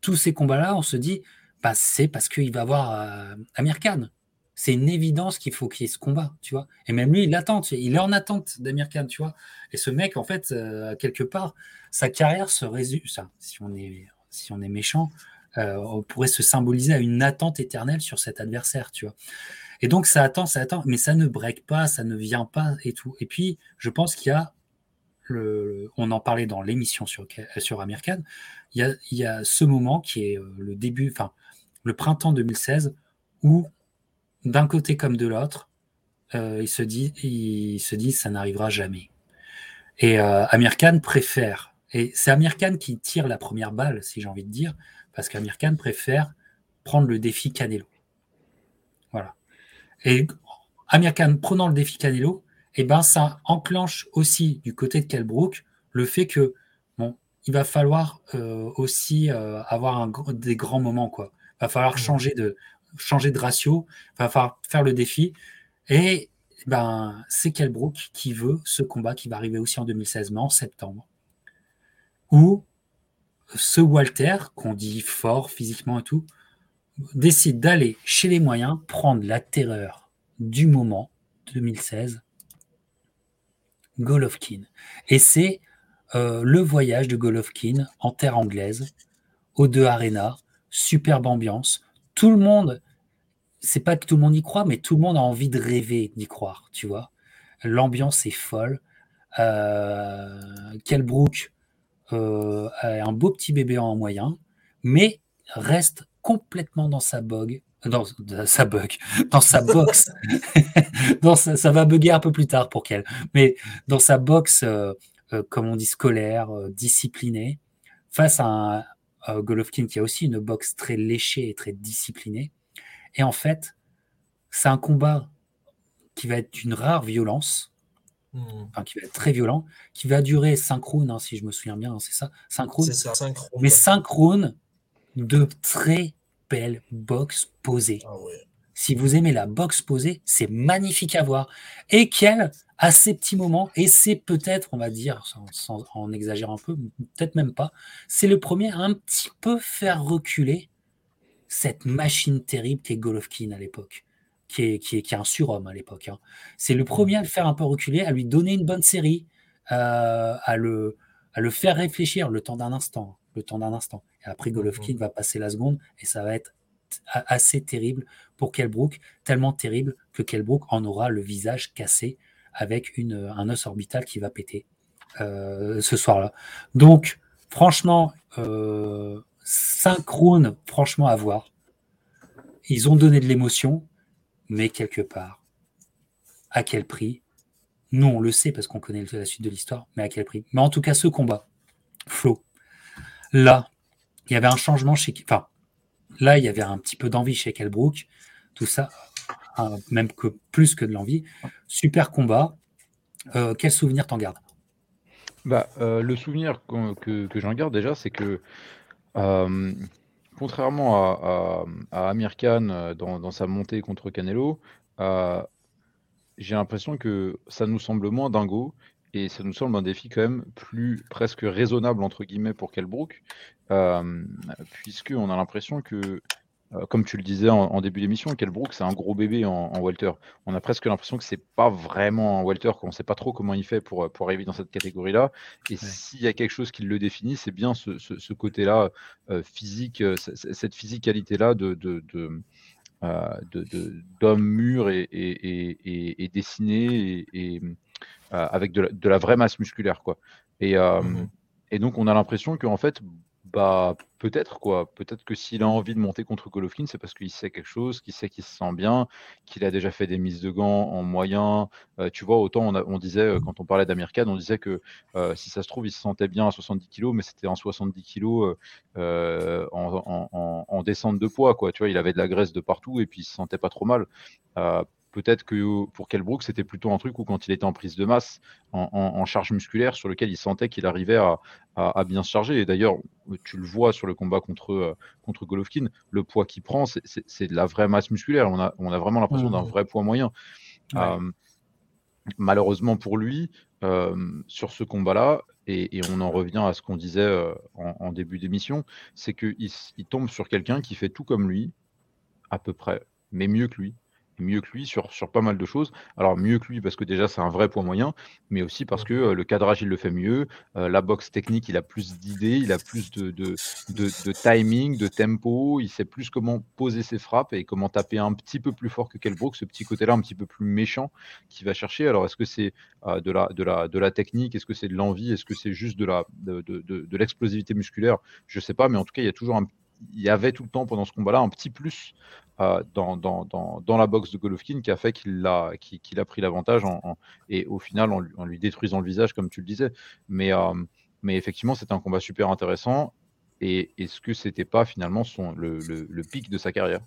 tous ces combats-là, on se dit, bah, c'est parce qu'il va avoir Amir Khan c'est une évidence qu'il faut qu'il y ait ce combat, tu vois. Et même lui, il attend, il est en attente d'Amir Khan, tu vois. Et ce mec, en fait, euh, quelque part, sa carrière se résume, ça, si on est, si on est méchant, euh, on pourrait se symboliser à une attente éternelle sur cet adversaire, tu vois. Et donc, ça attend, ça attend, mais ça ne break pas, ça ne vient pas et tout. Et puis, je pense qu'il y a, on en parlait dans l'émission sur, sur Amir Khan, il y, a, il y a ce moment qui est euh, le début, enfin, le printemps 2016, où d'un côté comme de l'autre, euh, il se dit, il se dit, ça n'arrivera jamais. Et euh, Amir Khan préfère, et c'est Amir Khan qui tire la première balle, si j'ai envie de dire, parce qu'Amir Khan préfère prendre le défi Canelo. Voilà. Et Amir Khan prenant le défi Canelo, et eh ben ça enclenche aussi du côté de Kelbrook le fait que bon, il va falloir euh, aussi avoir un, des grands moments quoi. Il va falloir mmh. changer de, changer de ratio, va faire le défi. Et ben, c'est Kelbrook qui veut ce combat qui va arriver aussi en 2016, mais en septembre, où ce Walter, qu'on dit fort physiquement et tout, décide d'aller chez les moyens, prendre la terreur du moment 2016, Golovkin. Et c'est euh, le voyage de Golovkin en terre anglaise, aux deux Arena, superbe ambiance, tout le monde, c'est pas que tout le monde y croit, mais tout le monde a envie de rêver d'y croire, tu vois. L'ambiance est folle. Euh, Kelbrook euh, a un beau petit bébé en moyen, mais reste complètement dans sa bogue dans sa bug, dans sa box, dans ça va bugger un peu plus tard pour qu'elle, mais dans sa box, euh, euh, comme on dit, scolaire, disciplinée, face à un Golovkin qui a aussi une box très léchée et très disciplinée. Et en fait, c'est un combat qui va être d'une rare violence, hmm. enfin, qui va être très violent, qui va durer 5 rounds, hein, si je me souviens bien, hein, c'est ça 5 rounds. Ça, Mais 5 rounds de très belle boxe posée. Ah si vous aimez la boxe posée, c'est magnifique à voir. Et qu'elle, à ces petits moments, et c'est peut-être, on va dire, sans, en exagérer un peu, peut-être même pas, c'est le premier à un petit peu faire reculer cette machine terrible qu'est Golovkin à l'époque, qui est, qui, est, qui est un surhomme à l'époque. Hein. C'est le premier à le faire un peu reculer, à lui donner une bonne série, euh, à, le, à le faire réfléchir le temps d'un instant. Le temps d'un instant. Et après, Golovkin va passer la seconde et ça va être assez terrible pour Kelbrook, tellement terrible que Kelbrook en aura le visage cassé avec un os orbital qui va péter euh, ce soir-là. Donc, franchement, euh, synchrone, franchement, à voir. Ils ont donné de l'émotion, mais quelque part, à quel prix? Nous, on le sait parce qu'on connaît la suite de l'histoire, mais à quel prix? Mais en tout cas, ce combat, Flo, là, il y avait un changement chez. Enfin, là, il y avait un petit peu d'envie chez Kelbrook. Tout ça, même que plus que de l'envie. Super combat. Euh, quel souvenir t'en gardes? Bah, euh, Le souvenir que, j'en garde déjà, c'est que euh, contrairement à, Amir Khan dans, sa montée contre Canelo, j'ai l'impression que ça nous semble moins dingo et ça nous semble un défi quand même plus presque raisonnable entre guillemets pour Kelbrook, euh, puisqu'on a l'impression que, comme tu le disais en, début d'émission, Kelbrook c'est un gros bébé en, en, welter. On a presque l'impression que c'est pas vraiment un welter, qu'on sait pas trop comment il fait pour, pour arriver dans cette catégorie-là. Et s'il y a quelque chose qui le définit, c'est bien ce, côté-là euh, physique, cette physicalité-là de, de, de d'hommes mûrs et, et, et, dessinés et, euh, avec de la, vraie masse musculaire, quoi. Et, euh, mmh et donc, on a l'impression qu'en fait, bah, peut-être quoi. Peut-être que s'il a envie de monter contre Golovkin, c'est parce qu'il sait quelque chose, qu'il sait qu'il se sent bien, qu'il a déjà fait des mises de gants en moyen. Euh, tu vois, autant on, disait, quand on parlait d'Amir on disait que si ça se trouve, il se sentait bien à 70 kg, mais c'était en 70 kg en, descente de poids, quoi. Tu vois, il avait de la graisse de partout et puis il se sentait pas trop mal. Peut-être que pour Kelbrook, c'était plutôt un truc où quand il était en prise de masse, en, charge musculaire, sur lequel il sentait qu'il arrivait à, bien se charger. Et d'ailleurs, tu le vois sur le combat contre, euh, contre Golovkin, le poids qu'il prend, c'est de la vraie masse musculaire. On a, on a vraiment l'impression d'un mmh. vrai poids moyen. Euh, malheureusement pour lui, euh, sur ce combat-là, et, on en revient à ce qu'on disait en, début d'émission, c'est qu'il il tombe sur quelqu'un qui fait tout comme lui, à peu près, mais mieux que lui mieux que lui sur, sur pas mal de choses. Alors mieux que lui parce que déjà c'est un vrai point moyen, mais aussi parce que euh, le cadrage il le fait mieux, euh, la boxe technique il a plus d'idées, il a plus de, de, de, timing, de tempo, il sait plus comment poser ses frappes et comment taper un petit peu plus fort que Kelbrook, ce petit côté-là un petit peu plus méchant qu'il va chercher. Alors est-ce que c'est euh, de, la, de, la, de la technique, est-ce que c'est de l'envie, est-ce que c'est juste de la de, de, l'explosivité musculaire? Je sais pas, mais en tout cas il y a toujours un il y avait tout le temps pendant ce combat-là un petit plus dans, dans, la boxe de Golovkin qui a fait qu'il a, pris l'avantage en, et au final en, lui détruisant le visage, comme tu le disais. Mais, euh, effectivement, c'était un combat super intéressant. Et est-ce que c'était pas finalement le, pic de sa carrière?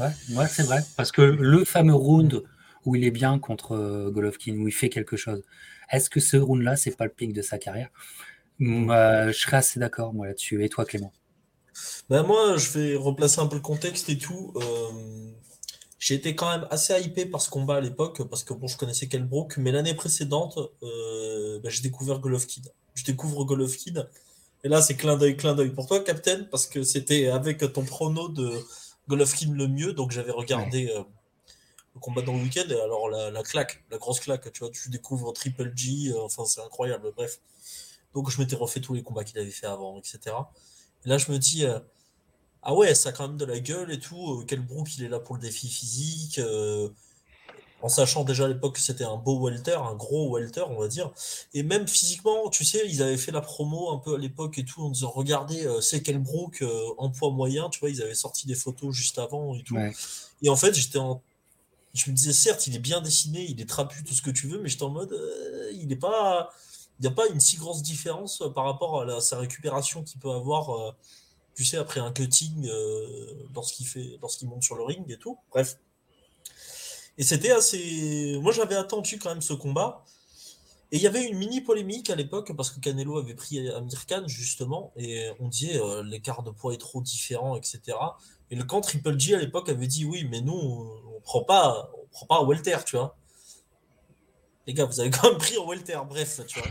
Ouais, ouais c'est vrai. Parce que le fameux round où il est bien contre euh, Golovkin, où il fait quelque chose, est-ce que ce round-là, c'est pas le pic de sa carrière? Je serais assez d'accord, moi, là-dessus. Et toi, Clément? Ben moi, je vais replacer un peu le contexte et tout. Euh, j'ai été quand même assez hypé par ce combat à l'époque, parce que bon, je connaissais Kelbrook, mais l'année précédente, euh, ben, j'ai découvert Golovkin. Je découvre Golovkin, et là, c'est clin d'œil, clin d'œil pour toi, Captain, parce que c'était avec ton prono de Golovkin le mieux, donc j'avais regardé euh, le combat dans le week-end, et alors la, claque, la grosse claque, tu vois, tu découvres Triple G, enfin, c'est incroyable, bref. Donc je m'étais refait tous les combats qu'il avait fait avant, etc. Et là, je me dis, euh, ah ouais, ça a quand même de la gueule et tout. Euh, quel Brook, il est là pour le défi physique. Euh, en sachant déjà à l'époque que c'était un beau welter, un gros welter, on va dire. Et même physiquement, tu sais, ils avaient fait la promo un peu à l'époque et tout, en disant regardez, c'est quel Brook en poids moyen, tu vois, ils avaient sorti des photos juste avant et tout. Et en fait, j'étais en. Je me disais, certes, il est bien dessiné, il est trapu, tout ce que tu veux, mais j'étais en mode, euh, il n'est pas. Il n'y a pas une si grosse différence par rapport à sa récupération qu'il peut avoir, tu sais, après un cutting, lorsqu'il fait, lorsqu'il monte sur le ring et tout. Bref. Et c'était assez. Moi, j'avais attendu quand même ce combat. Et il y avait une mini polémique à l'époque parce que Canelo avait pris Amir Khan justement et on disait euh, l'écart de poids est trop différent, etc. Et le camp Triple G à l'époque avait dit oui, mais nous on prend pas, on prend pas tu vois. Les gars, vous avez quand même pris en welter, bref, tu vois.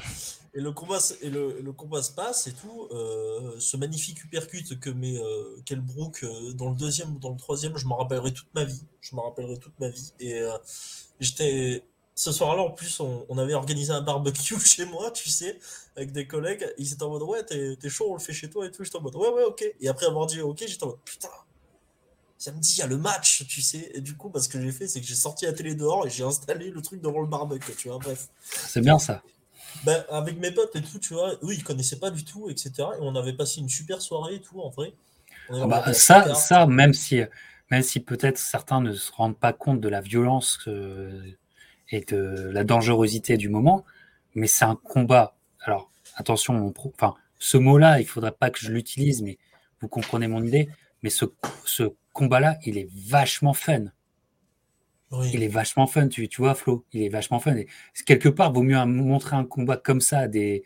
Et le combat, et le, combat se passe et tout. Euh, ce magnifique uppercut que met euh, Kelbrook euh, dans le deuxième ou dans le troisième, je m'en rappellerai toute ma vie. Je m'en rappellerai toute ma vie. Et j'étais. Ce soir-là, en plus, on, avait organisé un barbecue chez moi, tu sais, avec des collègues. Ils étaient en mode Ouais, t'es chaud, on le fait chez toi et tout. J'étais en mode Ouais, ouais, ok. Et après avoir dit Ok, j'étais en mode Putain, samedi, il y a le match, tu sais. Et du coup, parce bah, que j'ai fait, c'est que j'ai sorti la télé dehors et j'ai installé le truc devant le barbecue, tu vois. Bref. C'est bien ça. Ben, avec mes potes et tout, tu vois, eux, ils connaissaient pas du tout, etc. Et on avait passé une super soirée et tout, en vrai. Ah bah, ça, ça, même si, même si peut-être certains ne se rendent pas compte de la violence et de la dangerosité du moment, mais c'est un combat. Alors, attention, enfin, ce mot-là, il faudrait pas que je l'utilise, mais vous comprenez mon idée. Mais ce, ce combat-là, il est vachement fun. Il est vachement fun, tu, tu vois, Flo. Il est vachement fun. Et quelque part, vaut mieux montrer un combat comme ça à des,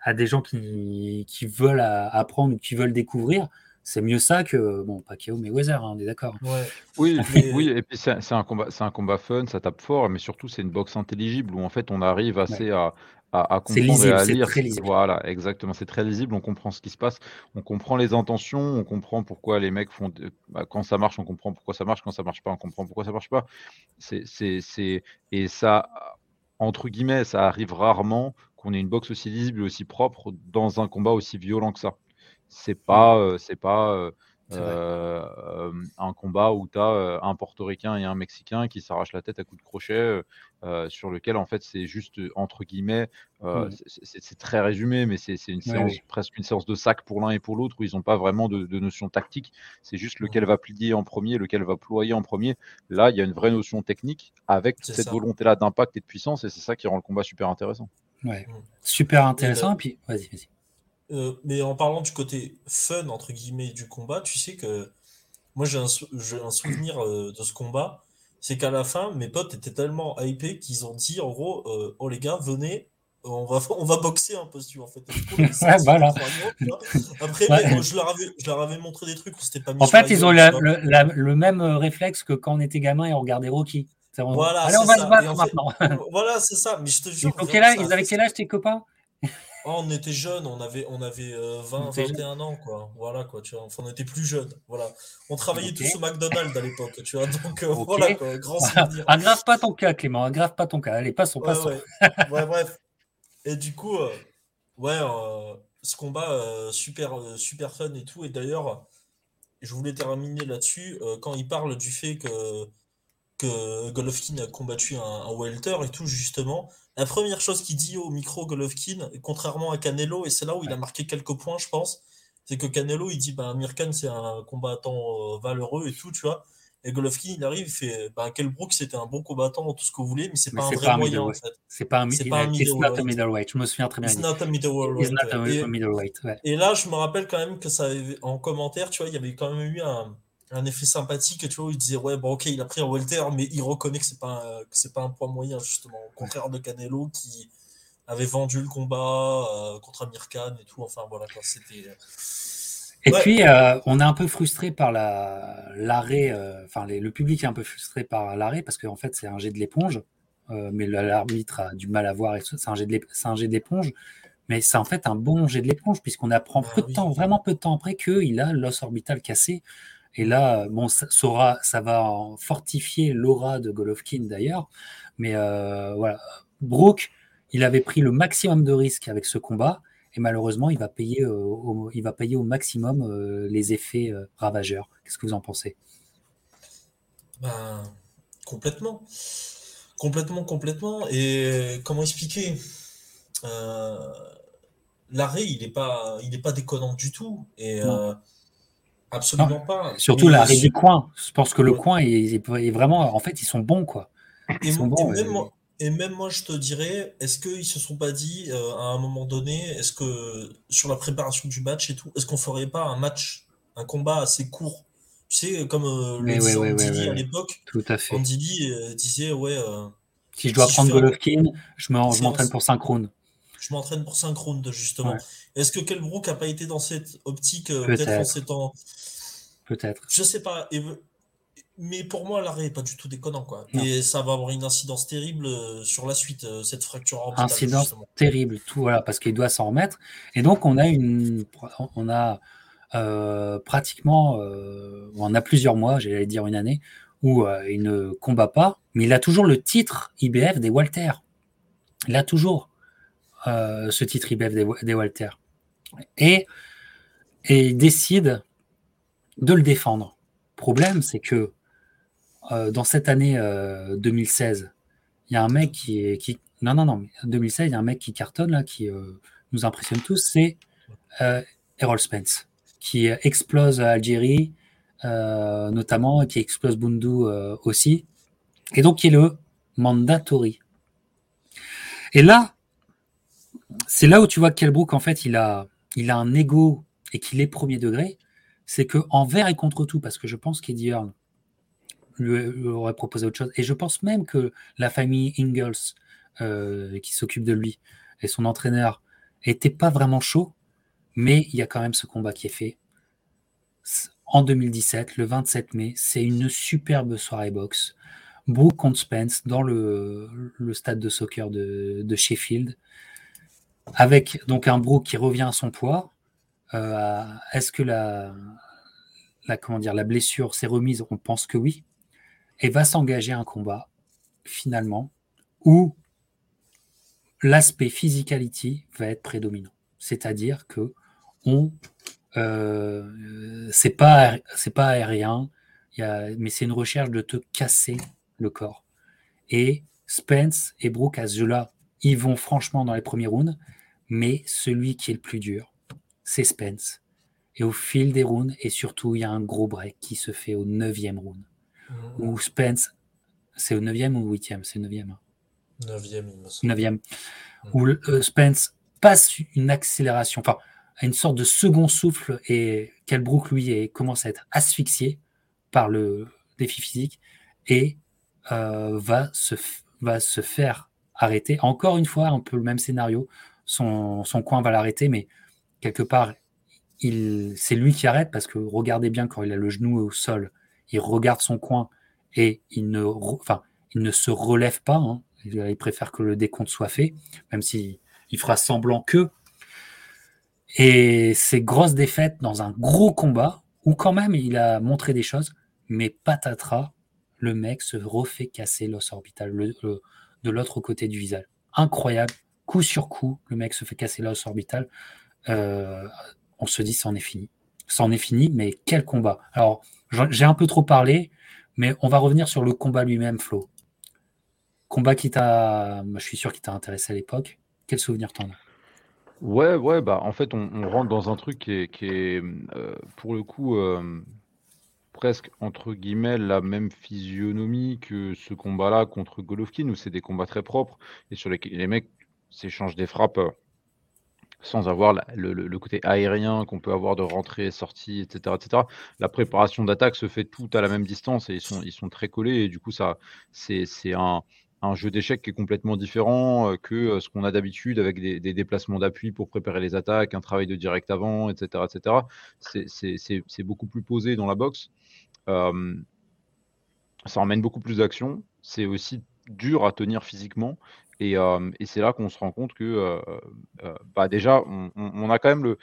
à des gens qui, qui veulent apprendre ou qui veulent découvrir. C'est mieux ça que, bon, pas Pacquiao, mais Weather, hein, on est d'accord. Oui, oui, et puis c'est un, combat, un combat fun, ça tape fort, mais surtout c'est une boxe intelligible où en fait on arrive assez à, à, comprendre et à lire. Voilà, exactement. C'est très lisible. On comprend ce qui se passe. On comprend les intentions. On comprend pourquoi les mecs font. Bah, quand ça marche, on comprend pourquoi ça marche. Quand ça marche pas, on comprend pourquoi ça marche pas. C'est, c'est, et ça, entre guillemets, ça arrive rarement qu'on ait une boxe aussi lisible et aussi propre dans un combat aussi violent que ça. C'est pas, euh, c'est pas. Euh, euh, un combat où tu as un portoricain et un mexicain qui s'arrachent la tête à coups de crochet, sur lequel en fait c'est juste entre guillemets, mmh. c'est très résumé, mais c'est une séance, presque une séance de sac pour l'un et pour l'autre où ils n'ont pas vraiment de, notion tactique. C'est juste lequel va plier en premier, lequel va ployer en premier. Là, il y a une vraie notion technique avec cette volonté-là d'impact et de puissance, et c'est ça qui rend le combat super intéressant. Ouais. Mmh. Super intéressant. Puis, vas-y, vas-y. Euh, mais en parlant du côté fun, entre guillemets, du combat, tu sais que moi j'ai un, un, souvenir euh, de ce combat, c'est qu'à la fin, mes potes étaient tellement hypés qu'ils ont dit en gros, euh, oh les gars, venez, on va, on va boxer un peu si en fait. voilà. Après, je, leur avais, je, leur avais, montré des trucs où c'était pas En fait, ils ont le même réflexe que quand on était gamin et on regardait Rocky. Voilà, Allez, on va se battre maintenant. voilà, c'est ça. Mais je te jure. Ils avaient quel âge tes copains? Oh, on était jeunes, on avait, on avait 20, euh, 21 ans, quoi. Voilà, quoi, tu vois. Enfin, on était plus jeunes, voilà. On travaillait tous au McDonald's à l'époque, tu vois. Donc, euh, voilà, quoi, grand souvenir. Aggrave pas ton cas, Clément, aggrave pas ton cas. Allez, passons, passons. Ouais, bref. Et du coup, euh, ouais, ce combat, super, super fun et tout. Et d'ailleurs, je voulais terminer là-dessus, quand il parle du fait que, que Golovkin a combattu un, un welter et tout, justement la première chose qu'il dit au micro Golovkin, contrairement à Canelo, et c'est là où il a marqué quelques points, je pense, c'est que Canelo, il dit, bah, Mirkan, c'est un combattant euh, valeureux et tout, tu vois. Et Golovkin, il arrive, il fait, bah, Kelbrook, c'était un bon combattant, tout ce que vous voulez, mais c'est pas un vrai moyen, en fait. C'est pas un, pas un middleweight. Je me souviens très bien. It's not a middleweight. Et, là, je me rappelle quand même que ça en commentaire, tu vois, il y avait quand même eu un, un effet sympathique, tu vois, il disait ouais bon ok il a pris un welter mais il reconnaît que c'est pas un, que c'est pas un poids moyen justement. Au contraire de Canelo qui avait vendu le combat euh, contre Amir Khan et tout. Enfin voilà quoi c'était euh, et puis euh, on est un peu frustré par la l'arrêt enfin le public est un peu frustré par l'arrêt parce qu'en fait c'est un jet de l'éponge. Mais l'arbitre a du mal à voir et c'est un jet de c'est un jet d'éponge mais c'est en fait un bon jet de l'éponge puisqu'on apprend bah peu de temps vraiment peu de temps après qu'il a l'os orbital cassé et là, bon, ça, ça va fortifier l'aura de Golovkin d'ailleurs. Mais euh, voilà, Brooke, il avait pris le maximum de risques avec ce combat. Et malheureusement, il va payer, euh, au, il va payer au maximum euh, les effets ravageurs. Qu'est-ce que vous en pensez? Ben, Complètement. Complètement, complètement. Et comment expliquer? L'arrêt, il n'est pas, il est pas déconnant du tout. Et absolument pas. Surtout l'arrêt du coin. Je pense que le coin est, est, vraiment, en fait, ils sont bons quoi. et, même moi, je te dirais, est-ce qu'ils se sont pas dit à un moment donné, est-ce que sur la préparation du match et tout, est-ce qu'on ferait pas un match, un combat assez court? Tu sais, comme euh, le disait Andy à l'époque, Tout à fait. Andy Lee euh, disait Ouais. Euh, si je dois prendre Golovkin, je m'entraîne pour 5 rounds. Je m'entraîne pour 5 rounds, justement. Est-ce que Kelbrook n'a pas été dans cette optique, peut-être en ces temps Peut-être. Je sais pas. Mais pour moi, l'arrêt n'est pas du tout déconnant. Quoi. Et ça va avoir une incidence terrible sur la suite, cette fracture orbitale. Incidence terrible, tout, voilà, parce qu'il doit s'en remettre. Et donc, on a une. On a euh, pratiquement, euh, on a plusieurs mois, j'allais dire une année, où euh, il ne combat pas, mais il a toujours le titre IBF des Walter. Il a toujours ce titre IBF des, Walter. Et, et il décide de le défendre. Problème, c'est que dans cette année 2016, il y a un mec qui. Qui, non, non, non, 2016, il y a un mec qui cartonne, là, qui nous impressionne tous, c'est Errol Spence qui explose Algérie, euh, notamment, qui explose Bundu euh, aussi, et donc qui est le mandatory. Et là, c'est là où tu vois qu'Elbrook, en fait, il a, il a un ego et qu'il est premier degré, c'est que envers et contre tout, parce que je pense qu'Eddie Earn lui, aurait proposé autre chose, et je pense même que la famille Ingalls, euh, qui s'occupe de lui, et son entraîneur, n'était pas vraiment chaud, mais il y a quand même ce combat qui est fait. En 2017, le 27 mai, c'est une superbe soirée boxe. Brooke contre Spence dans le, stade de soccer de, Sheffield, avec donc un Brooke qui revient à son poids. Euh, est-ce que la, comment dire, la blessure s'est remise? On pense que oui. Et va s'engager un combat, finalement, où l'aspect physicality va être prédominant. C'est-à-dire que on euh, c'est pas pas aérien, mais c'est une recherche de te casser le corps. Et Spence et Brooke à ce là ils vont franchement dans les premiers rounds, mais celui qui est le plus dur, c'est Spence. Et au fil des rounds, et surtout, il y a un gros break qui se fait au neuvième round. Mmh. Où Spence, c'est au neuvième ou au huitième? C'est au neuvième. Hein. Neuvième, il me semble. Neuvième. Mmh. Où euh, Spence passe une accélération. Enfin, une sorte de second souffle et Kelbrook, lui, commence à être asphyxié par le défi physique et euh, va, se, va se faire arrêter. Encore une fois, un peu le même scénario. Son, coin va l'arrêter, mais quelque part, c'est lui qui arrête parce que regardez bien quand il a le genou au sol, il regarde son coin et il ne, enfin, il ne se relève pas. Hein. Il, préfère que le décompte soit fait, même s'il il fera semblant que. Et ces grosses défaites dans un gros combat où quand même il a montré des choses, mais patatras, le mec se refait casser l'os orbital de l'autre côté du visage. Incroyable, coup sur coup, le mec se fait casser l'os orbital. Euh, on se dit, c'en est fini. C'en est fini, mais quel combat. Alors, j'ai un peu trop parlé, mais on va revenir sur le combat lui-même, Flo. Combat qui t'a, je suis sûr qu'il t'a intéressé à l'époque. Quel souvenir t'en as? Ouais, ouais, bah, en fait, on rentre dans un truc qui est qui euh, pour le coup, presque entre guillemets «la même physionomie» que ce combat-là contre Golovkin, où c'est des combats très propres et sur lesquels les mecs s'échangent des frappes, euh, sans avoir le côté aérien qu'on peut avoir de rentrée, sortie etc., etc. La préparation d'attaque se fait tout à la même distance et ils sont très collés et du coup ça c'est un un jeu d'échecs qui est complètement différent que ce qu'on a d'habitude avec des, déplacements d'appui pour préparer les attaques, un travail de direct avant, etc. etc. C'est beaucoup plus posé dans la boxe. ça emmène beaucoup plus d'action. C'est aussi dur à tenir physiquement. Et, c'est là qu'on se rend compte que bah déjà, on, a quand même le,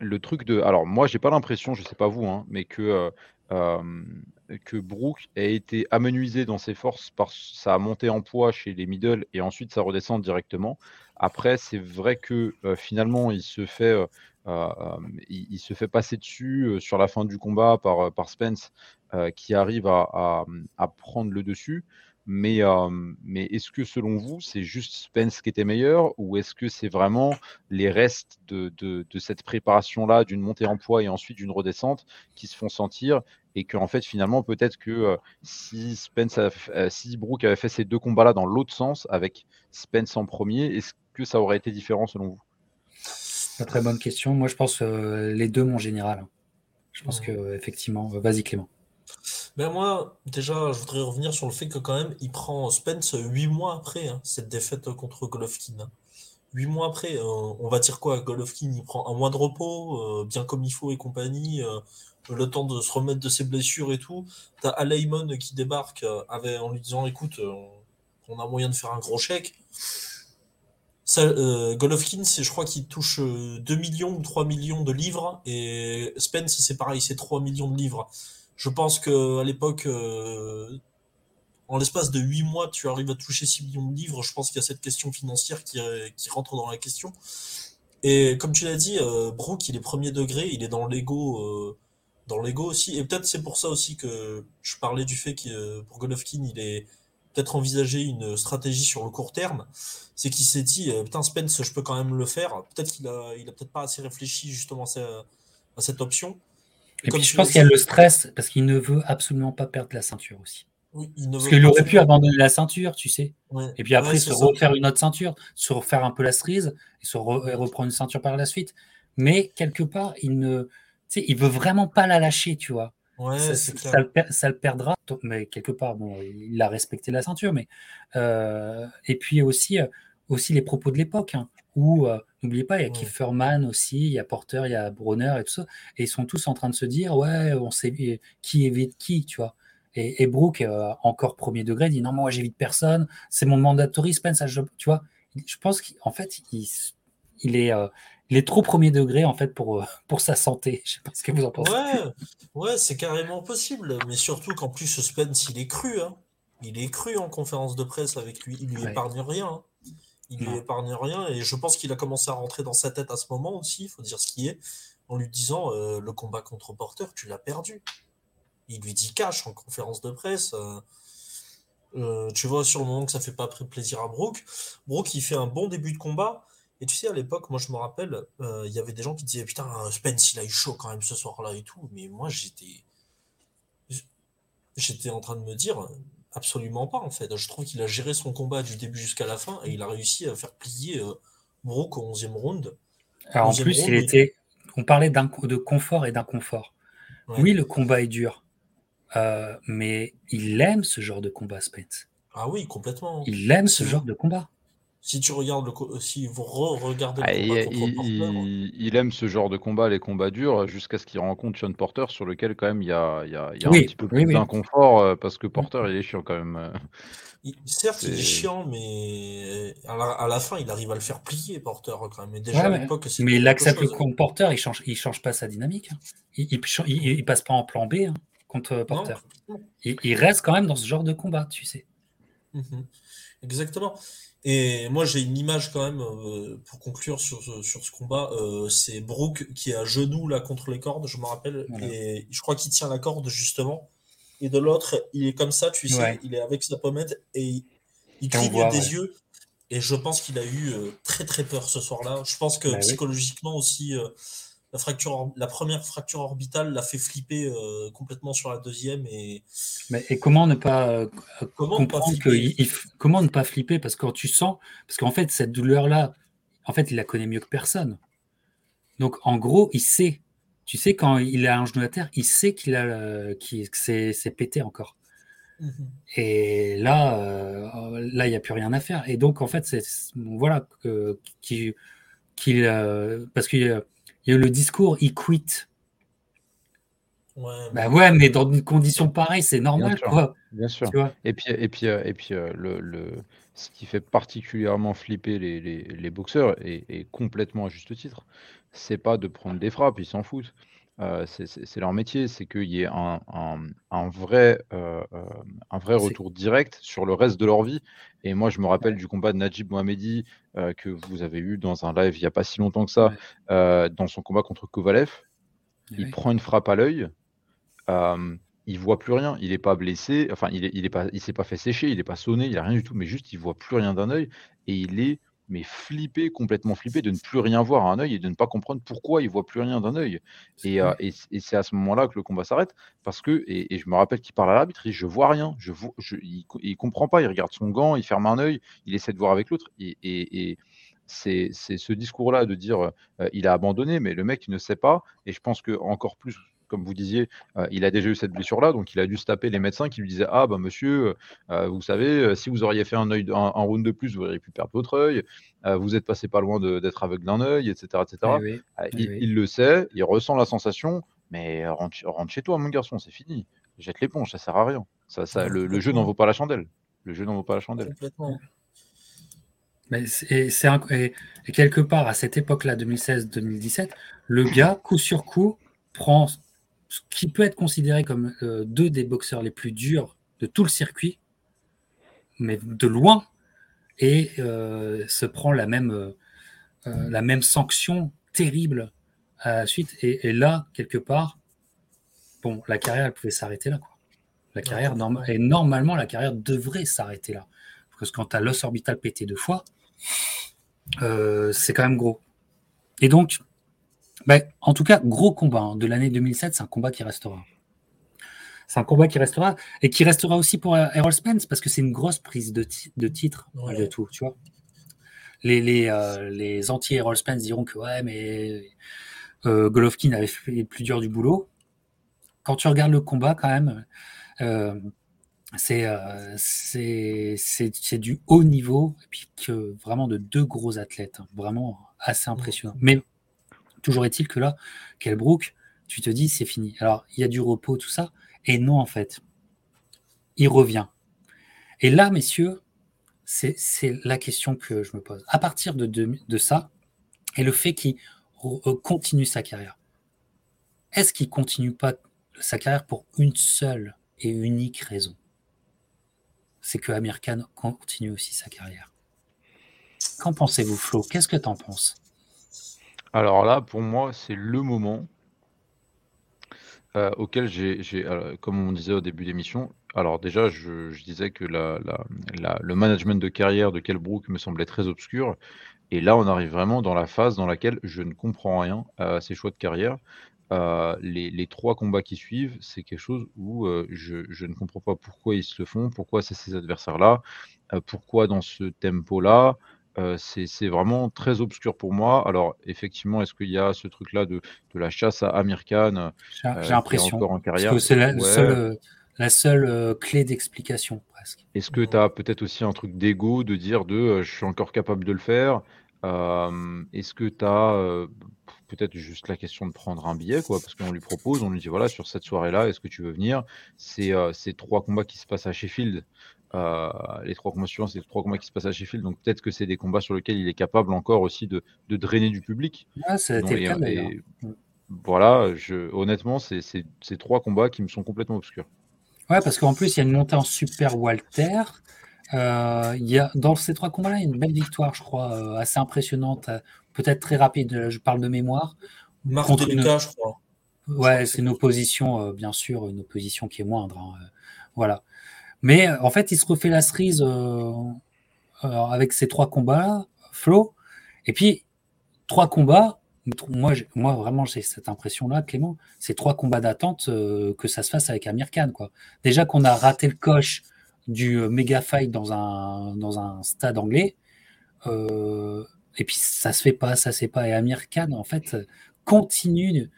le truc de. Alors, moi, j'ai pas l'impression, je sais pas vous, hein, mais que que Brooke a été amenuisé dans ses forces par sa montée en poids chez les middle et ensuite sa redescente directement. Après, c'est vrai que finalement, il se fait, il, se fait passer dessus sur la fin du combat par, par Spence, qui arrive à, à, prendre le dessus. Mais, mais est-ce que selon vous, c'est juste Spence qui était meilleur ou est-ce que c'est vraiment les restes de, de, cette préparation-là, d'une montée en poids et ensuite d'une redescente qui se font sentir et que en fait finalement peut-être que si Spence, si Brooke avait fait ces deux combats-là dans l'autre sens avec Spence en premier, est-ce que ça aurait été différent selon vous? Très bonne question. Moi, je pense les deux, mon général. Je pense que effectivement, vas-y Clément. Ben moi, déjà, je voudrais revenir sur le fait que quand même, il prend Spence huit mois après hein, cette défaite contre Golovkin. Hein. Huit mois après, euh, on va dire quoi? Golovkin, il prend un mois de repos, euh, bien comme il faut et compagnie, euh, le temps de se remettre de ses blessures et tout. T'as Aleimon qui débarque avec, en lui disant, écoute, on a moyen de faire un gros chèque. Golovkin, c'est, je crois qu'il touche 2 millions ou 3 millions de livres, et Spence, c'est pareil, c'est 3 millions de livres. Je pense qu'à l'époque, euh, en l'espace de 8 mois, tu arrives à toucher 6 millions de livres. Je pense qu'il y a cette question financière qui, rentre dans la question. Et comme tu l'as dit, euh, Brooke, il est premier degré, il est dans l'ego, euh, dans l'ego aussi. Et peut-être c'est pour ça aussi que je parlais du fait que pour Golovkin, il est peut-être envisagé une stratégie sur le court terme. C'est qu'il s'est dit, putain, Spence, je peux quand même le faire. Peut-être qu'il a, il a peut-être pas assez réfléchi justement à cette option. Et puis je pense qu'il y a le stress parce qu'il ne veut absolument pas perdre la ceinture aussi. parce qu'il aurait pu abandonner la ceinture, tu sais. Et puis après, se refaire une autre ceinture, se refaire un peu la cerise et se reprendre une ceinture par la suite. Mais quelque part, il ne, il veut vraiment pas la lâcher, tu vois. ça, ça, le perdra, mais quelque part, bon, il a respecté la ceinture, mais euh, et puis aussi, euh, aussi les propos de l'époque. Hein où, euh, n'oubliez pas, il y a Kieferman aussi, il y a Porter, il y a Brunner et tout ça, et ils sont tous en train de se dire, ouais, on sait qui évite qui, tu vois. Et, et Brooke, euh, encore premier degré, dit, non, moi, j'évite personne, c'est mon mandatory, Spence, tu vois. Je pense qu'en fait, il, il est, il est trop premier degré, en fait, pour, pour sa santé. Je sais pas ce que vous en pensez. Ouais, ouais c'est carrément possible, mais surtout qu'en plus, Spence, il est cru, hein. Il est cru en conférence de presse avec lui, il lui épargne rien. Hein. Il lui épargne rien et je pense qu'il a commencé à rentrer dans sa tête à ce moment aussi, il faut dire ce qui est, en lui disant euh, le combat contre Porter, tu l'as perdu. Il lui dit cash en conférence de presse. Euh, euh, tu vois sur le moment que ça fait pas plaisir à Brooke. Brooke, il fait un bon début de combat. Et tu sais, à l'époque, moi je me rappelle, il y avait des gens qui disaient Putain, Spence, il a eu chaud quand même ce soir-là et tout. Mais moi, j'étais. J'étais en train de me dire Absolument pas, en fait. Je trouve qu'il a géré son combat du début jusqu'à la fin et il a réussi à faire plier euh, au 11e round. Alors en plus, il était. On parlait de confort et d'inconfort. Oui, le combat est dur, euh, mais il aime ce genre de combat, Spence. Ah oui, complètement. Il aime ce genre de combat si tu regardes le si vous regardez le ah, combat il, Porter, il, aime ce genre de combat, les combats durs, jusqu'à ce qu'il rencontre Sean Porter, sur lequel quand même il y a, il y a, il y a un petit peu plus d'inconfort euh, parce que Porter il est chiant quand même. Euh. certes, il est chiant, mais à la, fin, il arrive à le faire plier, Porter, quand même. Mais, déjà, à l'époque, mais il accepte le contre Porter, il change, il change pas sa dynamique. Hein. Il, il, passe pas en plan B hein, contre Porter. il, reste quand même dans ce genre de combat, tu sais. Mhm. Exactement. Et moi, j'ai une image quand même euh, pour conclure sur, sur ce combat. Euh, c'est Brooke qui est à genoux là contre les cordes, je me rappelle. Et je crois qu'il tient la corde justement. Et de l'autre, il est comme ça, tu sais, il est avec sa pommette et il, cligne des yeux. Et je pense qu'il a eu euh, très très peur ce soir-là. Je pense que bah psychologiquement aussi, la, fracture, la première fracture orbitale l'a fait flipper euh, complètement sur la deuxième. Et, Mais, et comment ne pas euh, comment comprendre ne pas que comment ne pas flipper? Parce que quand tu sens, parce qu'en fait, cette douleur-là, en fait, il la connaît mieux que personne. Donc, en gros, il sait. Tu sais, quand il a un genou à terre, il sait qu'il a, euh, que c'est pété encore. Mhm. Et là, là, il n'y a plus rien à faire. Et donc, en fait, c'est voilà qu'il, parce le discours, il quitte. Ouais, bah ouais, mais dans une condition pareille, c'est normal. Bien sûr. Bien sûr. et puis, et puis, euh, et puis euh, le, le, ce qui fait particulièrement flipper les, les, les boxeurs, et, complètement à juste titre, c'est pas de prendre des frappes, ils s'en foutent. Euh, c'est leur métier, c'est qu'il y ait un, un, vrai, un vrai retour direct sur le reste de leur vie. Et moi, je me rappelle du combat de Najib Mohamedi que vous avez eu dans un live il n'y a pas si longtemps que ça, dans son combat contre Kovalev. il prend une frappe à l'œil. il voit plus rien, il est pas blessé, enfin il est, il s'est pas fait sécher, il est pas sonné, il a rien du tout, mais juste il voit plus rien d'un œil et il est mais flippé, complètement flippé de ne plus rien voir à un œil et de ne pas comprendre pourquoi il voit plus rien d'un œil. Et, euh, et, c'est à ce moment-là que le combat s'arrête parce que et, je me rappelle qu'il parle à l'arbitre, il dit je vois rien, je vois, il, il, comprend pas, il regarde son gant, il ferme un œil, il essaie de voir avec l'autre et, c'est ce discours-là de dire euh, il a abandonné, mais le mec il ne sait pas. Et je pense que encore plus comme vous disiez, euh, il a déjà eu cette blessure-là, donc il a dû se taper les médecins qui lui disaient Ah, bah monsieur, euh, vous savez, euh, si vous auriez fait un, œil, un, round de plus, vous auriez pu perdre votre œil, vous êtes passé pas loin d'être aveugle d'un œil, etc. etc. il, le sait, il ressent la sensation, mais rentre, chez toi, mon garçon, c'est fini. Jette l'éponge, ça sert à rien. Ça, ça, le, jeu n'en vaut pas la chandelle. Le jeu n'en vaut pas la chandelle. Complètement. Mais et, et, quelque part, à cette époque-là, 2016-2017, le gars, coup sur coup, prend ce qui peut être considéré comme euh, deux des boxeurs les plus durs de tout le circuit, mais de loin, et euh, se prend la même, euh, la même sanction terrible à la suite. Et, là, quelque part, bon, la carrière, elle pouvait s'arrêter là. Quoi. La carrière, et normalement, la carrière devrait s'arrêter là. Parce que quand tu as l'os orbital pété deux fois, c'est quand même gros. Et donc, bah, en tout cas, gros combat hein. de l'année 2007, c'est un combat qui restera. C'est un combat qui restera et qui restera aussi pour Errol Spence parce que c'est une grosse prise de, de titre malgré tout, tu vois. Les, les, euh, les anti-Errol Spence diront que ouais, mais euh, Golovkin avait fait plus dur du boulot. Quand tu regardes le combat, quand même, euh, euh c'est du haut niveau et puis que vraiment de deux gros athlètes, hein. vraiment assez impressionnant. Mais Toujours est-il que là, Kelbrook, tu te dis, c'est fini. Alors, il y a du repos, tout ça. Et non, en fait, il revient. Et là, messieurs, c'est la question que je me pose. À partir de, de, ça, et le fait qu'il continue sa carrière, est-ce qu'il continue pas sa carrière pour une seule et unique raison? C'est que Amir Khan continue aussi sa carrière. Qu'en pensez-vous, Flo? Qu'est-ce que tu en penses? Alors là, pour moi, c'est le moment euh, auquel j'ai, comme on disait au début de l'émission, alors déjà, je, disais que le management de carrière de Kelbrook me semblait très obscur. Et là, on arrive vraiment dans la phase dans laquelle je ne comprends rien à ces choix de carrière. Euh, les, trois combats qui suivent, c'est quelque chose où euh, je, ne comprends pas pourquoi ils se font, pourquoi c'est ces adversaires-là, pourquoi dans ce tempo-là. Euh, c'est vraiment très obscur pour moi. Alors, effectivement, est-ce qu'il y a ce truc-là de, la chasse à Amir Khan J'ai euh, l'impression. en carrière que c'est la, seule, clé d'explication, presque. Est-ce que tu as peut-être aussi un truc d'ego de dire de je suis encore capable de le faire? Est-ce que tu as peut-être juste la question de prendre un billet, quoi, parce qu'on lui propose, on lui dit voilà, sur cette soirée-là, est-ce que tu veux venir? C'est ces trois combats qui se passent à Sheffield. Euh, les trois combats suivants, c'est les trois combats qui se passent à Sheffield, donc peut-être que c'est des combats sur lesquels il est capable encore aussi de, de drainer du public. Ah, ça et, voilà, je, honnêtement, c'est ces trois combats qui me sont complètement obscurs. Ouais, parce qu'en plus, il y a une montée en Super Walter. Euh, il y a, dans ces trois combats-là, il y a une belle victoire, je crois, euh, assez impressionnante, peut-être très rapide, je parle de mémoire. Marc contre une... je crois. Ouais, c'est une opposition, bien sûr, une opposition qui est moindre. Hein, voilà. Mais euh, en fait, il se refait la cerise euh, euh, avec ces trois combats, Flo. Et puis, trois combats, moi, moi vraiment, j'ai cette impression-là, Clément, c'est trois combats d'attente que ça se fasse avec Amir Khan. Quoi. Déjà qu'on a raté le coche du méga fight dans un, dans un stade anglais. Et puis ça se fait pas, ça se fait pas. Et Amir Khan, en fait, continue,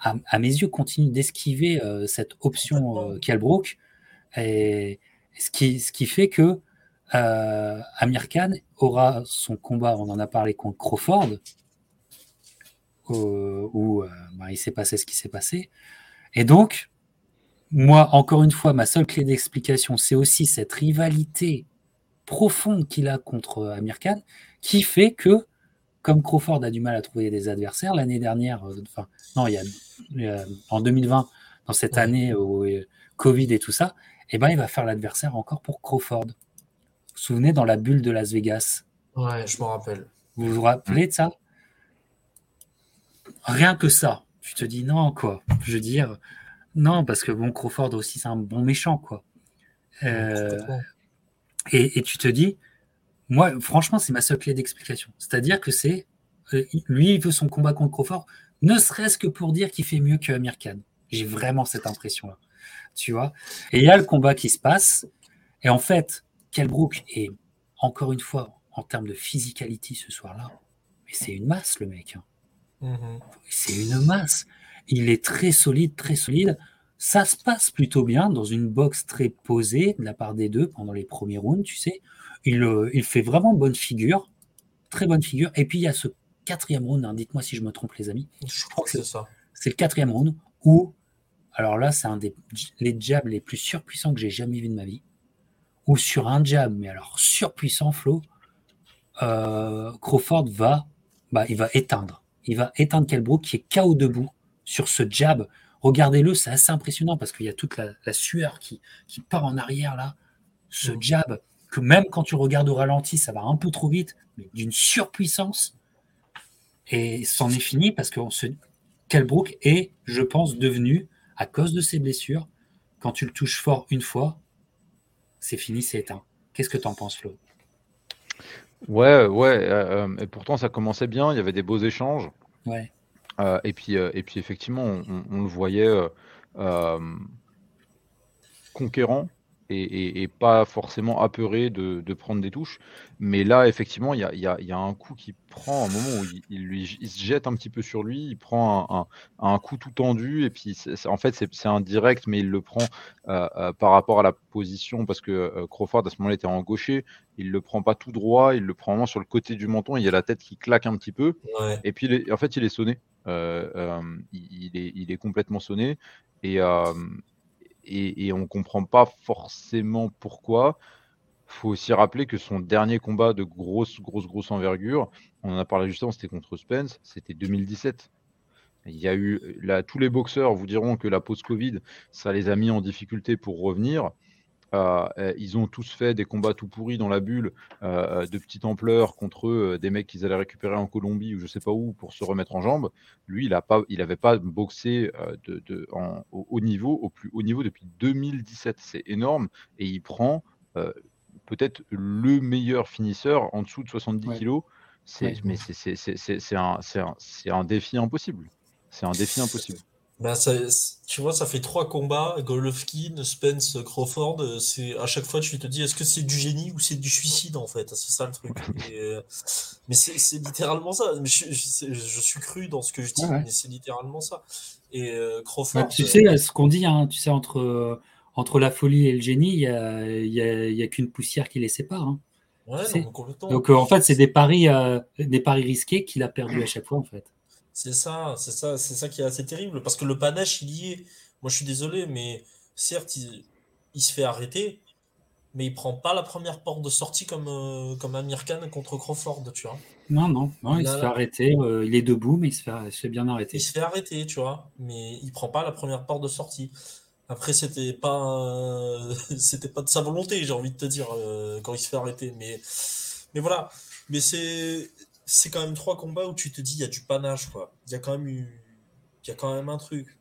à, mes yeux, continue d'esquiver cette option euh, et ce qui, ce qui fait que euh, Amir Khan aura son combat, on en a parlé contre Crawford, où, euh, bah, il s'est passé ce qui s'est passé. Et donc, moi, encore une fois, ma seule clé d'explication, c'est aussi cette rivalité profonde qu'il a contre Amir Khan, qui fait que, comme Crawford a du mal à trouver des adversaires, l'année dernière, euh, enfin, non, il y a, en 2020, dans cette année où Covid et tout ça, eh ben, il va faire l'adversaire encore pour Crawford. Vous vous souvenez dans la bulle de Las Vegas? Ouais, je me rappelle. Vous vous rappelez de ça? Rien que ça. Tu te dis non, quoi. Je veux dire, Non, parce que bon, Crawford aussi, c'est un bon méchant, quoi. Euh, et, tu te dis, moi, franchement, c'est ma seule clé d'explication. C'est-à-dire que c'est, euh, lui, il veut son combat contre Crawford, ne serait-ce que pour dire qu'il fait mieux que Amir Khan. J'ai vraiment cette impression-là. Tu vois? Et il y a le combat qui se passe. Et en fait, Kelbrook est, encore une fois, en termes de physicalité ce soir-là, mais c'est une masse, le mec. Hein. Mm-hmm. C'est une masse. Il est très solide, très solide. Ça se passe plutôt bien dans une boxe très posée de la part des deux pendant les premiers rounds, tu sais. Il, euh, il fait vraiment bonne figure, très bonne figure. Et puis il y a ce quatrième round, hein, dites-moi si je me trompe les amis. Je crois que c'est ça. C'est le quatrième round où, alors là, c'est un des les jabs les plus surpuissants que j'ai jamais vu de ma vie. Ou sur un jab, mais alors surpuissant, Flo, euh, Crawford va, bah, il va éteindre. Il va éteindre Kelbrook qui est KO debout sur ce jab Regardez-le, c'est assez impressionnant parce qu'il y a toute la, sueur qui, qui, part en arrière là. Ce mm. jab, que même quand tu regardes au ralenti, ça va un peu trop vite, mais d'une surpuissance. Et c'en est fini parce que se... Kelbrook est, je pense, devenu, à cause de ses blessures, quand tu le touches fort une fois, c'est fini, c'est éteint. Qu'est-ce que tu en penses, Flo? Ouais, ouais. Euh, et pourtant, ça commençait bien. Il y avait des beaux échanges. Ouais. Euh, et, puis, euh, et puis effectivement, on, le voyait euh, conquérant et, pas forcément apeuré de, prendre des touches. Mais là, effectivement, il y a, un coup qui prend un moment où il, lui, se jette un petit peu sur lui, il prend un, coup tout tendu, et puis en fait, c'est un direct, mais il le prend par rapport à la position, parce que Crawford, à ce moment-là, était en gaucher, il le prend pas tout droit, il le prend vraiment sur le côté du menton, il y a la tête qui claque un petit peu, et puis en fait, il est sonné. Euh, euh, il, est, il, est, complètement sonné et, euh, et, on ne comprend pas forcément pourquoi. Il faut aussi rappeler que son dernier combat de grosse, grosse, grosse envergure, on en a parlé justement, c'était contre Spence, c'était 2017. Il y a eu, là, tous les boxeurs vous diront que la pause Covid, ça les a mis en difficulté pour revenir. Euh, euh, ils ont tous fait des combats tout pourris dans la bulle euh, de petite ampleur contre eux, des mecs qu'ils allaient récupérer en Colombie ou je sais pas où pour se remettre en jambes. Lui, il n'avait pas, pas boxé de, au haut niveau, au plus haut niveau depuis 2017. C'est énorme et il prend peut-être le meilleur finisseur en dessous de 70 kg kilos. Mais c'est un, un défi impossible. C'est un défi impossible. Ben ça, tu vois, ça fait trois combats, Golovkin, Spence, Crawford. C'est à chaque fois tu te dis est-ce que c'est du génie ou c'est du suicide en fait? C'est ça le truc. Euh, mais c'est littéralement ça. Je, je, suis cru dans ce que je dis, mais c'est littéralement ça. Et euh, Crawford. tu sais ce qu'on dit, hein, tu sais entre entre la folie et le génie, il y a, y a, y a qu'une poussière qui les sépare. Hein. Donc euh, en fait, c'est des paris, des paris risqués qu'il a perdu à chaque fois en fait. C'est ça, c'est ça, c'est ça qui est assez terrible. Parce que le panache, il y est. Moi, je suis désolé, mais certes, il, se fait arrêter, mais il prend pas la première porte de sortie comme, euh, comme Amir Khan contre Crawford, tu vois. Non, non, non il, se fait arrêter. Euh, il est debout, mais il se, fait, bien arrêter. Il se fait arrêter, tu vois, mais il prend pas la première porte de sortie. Après, c'était pas, c'était pas de sa volonté, j'ai envie de te dire, euh, quand il se fait arrêter. Mais, mais voilà. Mais c'est, c'est quand même trois combats où tu te dis il y a du panache quoi. Il y a quand même eu... il y a quand même un truc.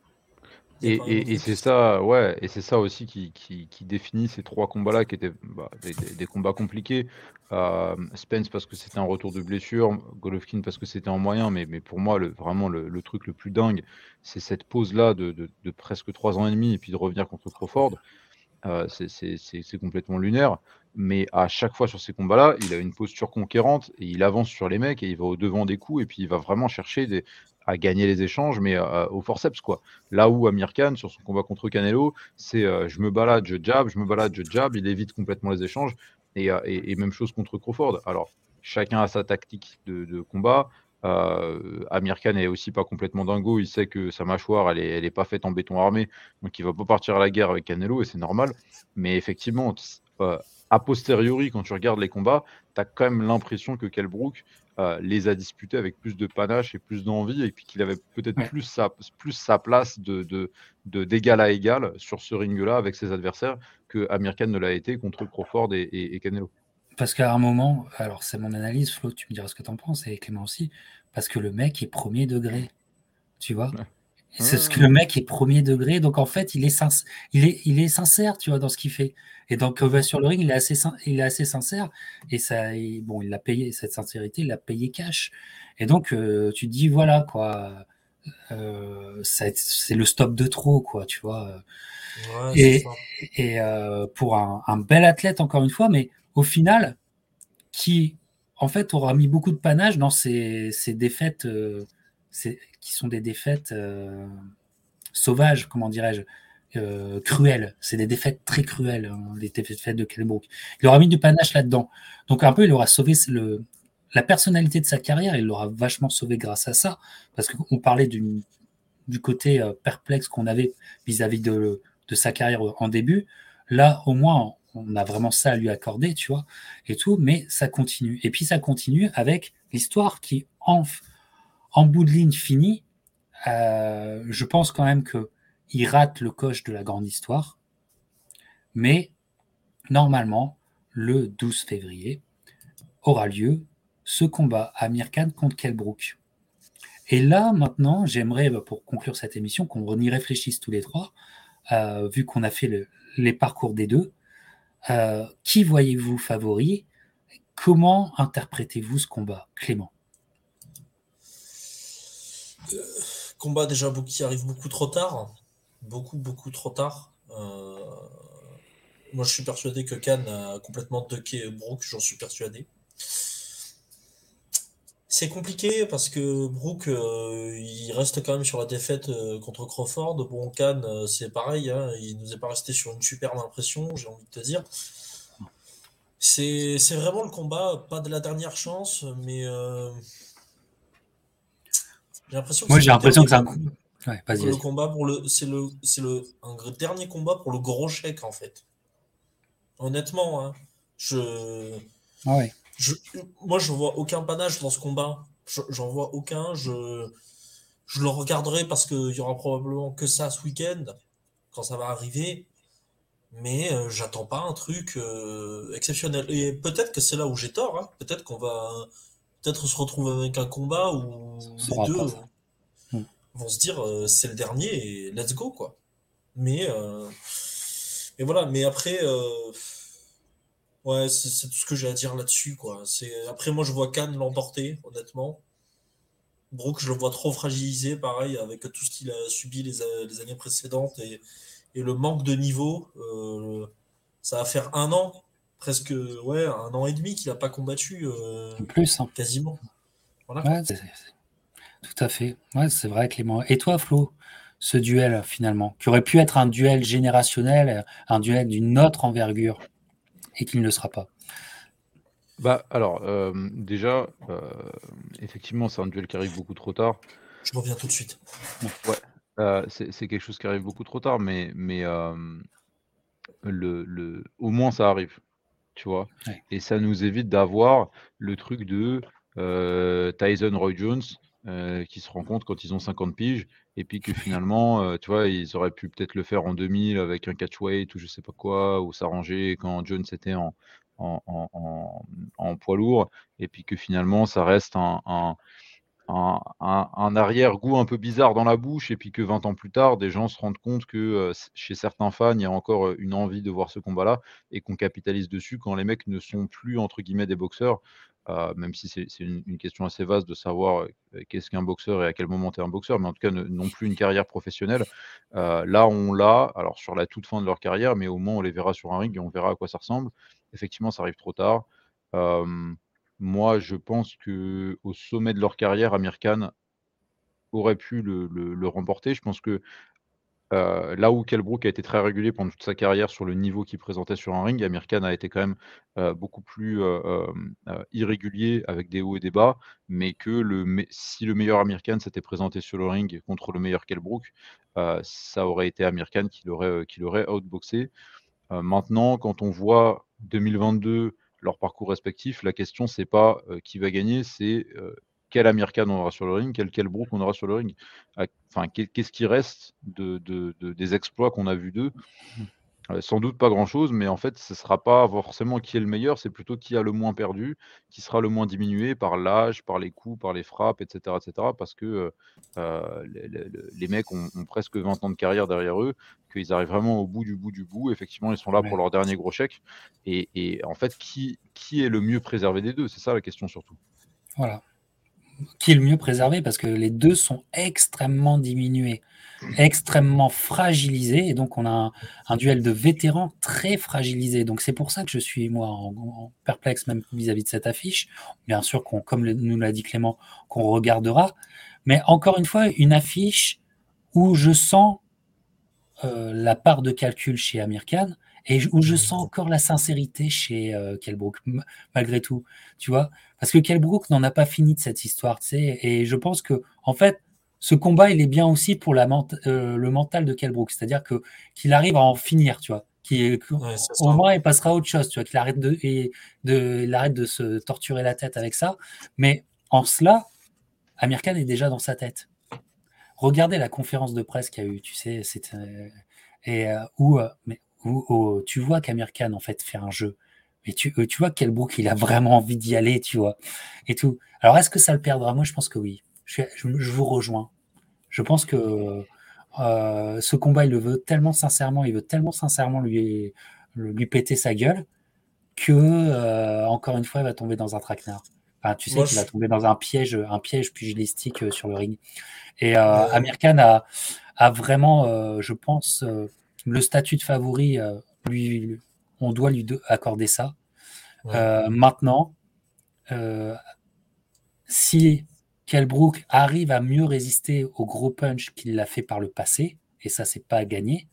Et, c'est ça, ouais, et c'est ça aussi qui, définit ces trois combats-là, qui étaient bah, des, combats compliqués. Euh, Spence parce que c'était un retour de blessure, Golovkin parce que c'était en moyen, mais, mais pour moi, le, vraiment le, truc le plus dingue, c'est cette pause-là de, presque trois ans et demi, et puis de revenir contre Crawford. Euh, c'est complètement lunaire mais à chaque fois sur ces combats-là, il a une posture conquérante et il avance sur les mecs et il va au devant des coups et puis il va vraiment chercher à gagner les échanges, mais euh, au forceps quoi. Là où Amir Khan sur son combat contre Canelo, c'est euh, je me balade, je jab, je me balade, je jab, il évite complètement les échanges et, euh, même chose contre Crawford. Alors chacun a sa tactique de, combat. Amir Khan est aussi pas complètement dingo, il sait que sa mâchoire elle elle est pas faite en béton armé, donc il va pas partir à la guerre avec Canelo et c'est normal. Mais effectivement, a posteriori, quand tu regardes les combats, tu as quand même l'impression que Kelbrook euh, les a disputés avec plus de panache et plus d'envie, et puis qu'il avait peut-être plus, sa, plus sa place de, d'égal à égal sur ce ring-là avec ses adversaires que Amir Khan ne l'a été contre Crawford et, Canelo. Parce qu'à un moment, alors c'est mon analyse, Flo, tu me diras ce que tu en penses, et Clément aussi, parce que le mec est premier degré, tu vois? C'est ce que le mec est premier degré, donc en fait, il est, sincère, il est, il est sincère, tu vois, dans ce qu'il fait. Et donc, va sur le ring, il est assez, il est assez sincère. Et ça, bon, il l'a payé, cette sincérité, il l'a payé cash. Et donc, euh, tu te dis, voilà, quoi, euh, c'est le stop de trop, quoi, tu vois. et, et euh, pour un, un, bel athlète, encore une fois, mais au final, qui, en fait, aura mis beaucoup de panache dans ses, ses défaites qui sont des défaites euh, sauvages, comment dirais-je, euh, cruelles. C'est des défaites très cruelles, hein, les défaites de Kelbrook. Il aura mis du panache là-dedans. Donc un peu, il aura sauvé la personnalité de sa carrière, il l'aura vachement sauvé grâce à ça, parce qu'on parlait du, côté euh, perplexe qu'on avait vis-à-vis de, de, sa carrière en début. Là, au moins, on a vraiment ça à lui accorder, tu vois, et tout, mais ça continue. Et puis ça continue avec l'histoire qui, en, en bout de ligne fini, euh, je pense quand même qu'il rate le coche de la grande histoire. Mais normalement, le 12 février, aura lieu ce combat Amir Khan contre Kelbrook. Et là, maintenant, j'aimerais, bah, pour conclure cette émission, qu'on y réfléchisse tous les trois, euh, vu qu'on a fait les parcours des deux. Euh, qui voyez-vous favori? Comment interprétez-vous ce combat, Clément? Combat déjà qui arrive beaucoup trop tard. Beaucoup, beaucoup trop tard. Euh, moi, je suis persuadé que Khan a complètement ducké Brook, j'en suis persuadé. C'est compliqué parce que Brook, euh, il reste quand même sur la défaite contre Crawford. Bon, Khan, c'est pareil, hein, il nous est pas resté sur une superbe impression, j'ai envie de te dire. C'est vraiment le combat, pas de la dernière chance, mais j'ai l'impression que Moi, j'ai l'impression que c'est un ouais, le combat pour le c'est le c'est le un dernier combat pour le gros chèque en fait. Honnêtement, hein, je... Ah ouais. je moi je vois aucun panache dans ce combat. J'en vois aucun. Je je le regarderai parce qu'il y aura probablement que ça ce week-end quand ça va arriver. Mais euh, j'attends pas un truc euh, exceptionnel. Et peut-être que c'est là où j'ai tort. Hein. Peut-être qu'on va peut-être se retrouve avec un combat où les deux hmm. vont se dire euh, c'est le dernier et let's go quoi. Mais euh, voilà, mais après euh, ouais, c'est tout ce que j'ai à dire là-dessus quoi. C'est après moi je vois Cannes l'emporter honnêtement. Brooke, je le vois trop fragilisé, pareil, avec tout ce qu'il a subi les, années précédentes et, et, le manque de niveau. ça va faire un an presque ouais, un an et demi qu'il n'a pas combattu. Euh, plus. Hein. Quasiment. Voilà. tout à fait. Ouais, c'est vrai, Clément. Et toi, Flo, ce duel, finalement, qui aurait pu être un duel générationnel, un duel d'une autre envergure, et qui ne le sera pas? Bah, alors, euh, déjà, euh, effectivement, c'est un duel qui arrive beaucoup trop tard. Je reviens tout de suite. Ouais, c'est quelque chose qui arrive beaucoup trop tard, mais, mais le, le, au moins ça arrive tu vois. Et ça nous évite d'avoir le truc de euh, Tyson Roy Jones euh, qui se rencontrent quand ils ont 50 piges et puis que finalement, euh, tu vois, ils auraient pu peut-être le faire en 2000 avec un catchweight ou je sais pas quoi, ou s'arranger quand Jones était en, en, poids lourd, et puis que finalement, ça reste un, un, arrière-goût un peu bizarre dans la bouche, et puis que 20 ans plus tard, des gens se rendent compte que euh, chez certains fans, il y a encore euh, une envie de voir ce combat-là, et qu'on capitalise dessus quand les mecs ne sont plus, entre guillemets, des boxeurs, euh, même si c'est une, question assez vaste de savoir qu'est-ce qu'un boxeur et à quel moment tu es un boxeur, mais en tout cas, non plus une carrière professionnelle. là, on l'a, alors sur la toute fin de leur carrière, mais au moins, on les verra sur un ring et on verra à quoi ça ressemble. Effectivement, ça arrive trop tard. Moi, je pense que au sommet de leur carrière, Amir Khan aurait pu le remporter. Je pense que, là où Kell a été très régulier pendant toute sa carrière sur le niveau qu'il présentait sur un ring, Amir Khan a été quand même, beaucoup plus, irrégulier avec des hauts et des bas, mais que si le meilleur Amir Khan s'était présenté sur le ring contre le meilleur Kell ça aurait été Amir Khan qui l'aurait outboxé. maintenant, quand on voit 2022 leur parcours respectif, la question, c'est pas qui va gagner, c'est quel Amir on aura sur le ring, quel, quel Brook on aura sur le ring. Enfin, qu'est-ce qui reste de, des exploits qu'on a vus d'eux? Sans doute pas grand-chose, mais en fait, ce sera pas forcément qui est le meilleur, c'est plutôt qui a le moins perdu, qui sera le moins diminué par l'âge, par les coups, par les frappes, etc. etc. parce que les, mecs ont, presque 20 ans de carrière derrière eux, qu'ils arrivent vraiment au bout du bout du bout. Effectivement, ils sont là pour leur dernier gros chèque. Et, en fait, qui, qui est le mieux préservé des deux? C'est ça la question surtout. Voilà. Qui est le mieux préservé Parce que les deux sont extrêmement diminués extrêmement fragilisé. Et donc, on a un, duel de vétérans très fragilisé. Donc, c'est pour ça que je suis, moi, en, perplexe même vis-à-vis de cette affiche. Bien sûr, comme nous l'a dit Clément, qu'on regardera. Mais encore une fois, une affiche où je sens euh, la part de calcul chez Amir Khan et où je sens encore la sincérité chez euh, Kelbrook, malgré tout, tu vois, parce que Kelbrook n'en a pas fini de cette histoire, tu sais, et je pense que, en fait, ce combat, il est bien aussi pour la euh, le mental de Kelbrook, c'est-à-dire que qu'il arrive à en finir, tu vois, qui au moins il passera à autre chose, tu vois, qu'il arrête de, et de, il arrête de se torturer la tête avec ça. Mais en cela, Amir Khan est déjà dans sa tête. Regardez la conférence de presse qu'il y a eu, tu sais, et euh, où, euh, mais, où, tu vois qu'Amir Khan en fait fait un jeu. Mais tu, tu vois quel il a vraiment envie d'y aller, tu vois, et tout. Alors est-ce que ça le perdra? Moi, je pense que oui je, vous rejoins. Je pense que euh, ce combat, il le veut tellement sincèrement, il veut tellement sincèrement lui, lui péter sa gueule que, euh, encore une fois, il va tomber dans un traquenard. tu sais qu'il va tomber dans un piège, un piège pugilistique euh, sur le ring. Et Amir Khan a, a vraiment, je pense, le statut de favori. lui, on doit lui accorder ça. maintenant, si Kelbrook arrive à mieux résister au gros punch qu'il l'a fait par le passé, et ça, c'est pas à gagner.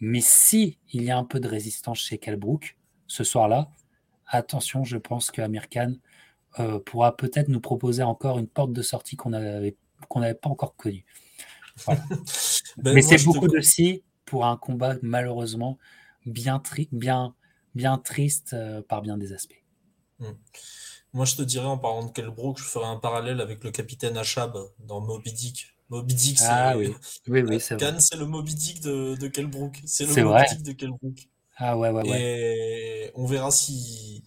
Mais si il y a un peu de résistance chez Kelbrook ce soir-là, attention, je pense que Khan euh, pourra peut-être nous proposer encore une porte de sortie qu'on n'avait pas encore connue. Ben, Mais c'est beaucoup de si pour un combat malheureusement bien, bien, bien triste euh, par bien des aspects. Hmm. Moi, je te dirais, en parlant de Kelbrook, je ferais un parallèle avec le capitaine Achab dans Moby Dick. Moby Dick, c'est ah, oui. Oui, oui, c'est c'est le Moby Dick de, de Kelbrook. C'est le Moby Dick de Kelbrook. Ah ouais, ouais, ouais. Et on verra si,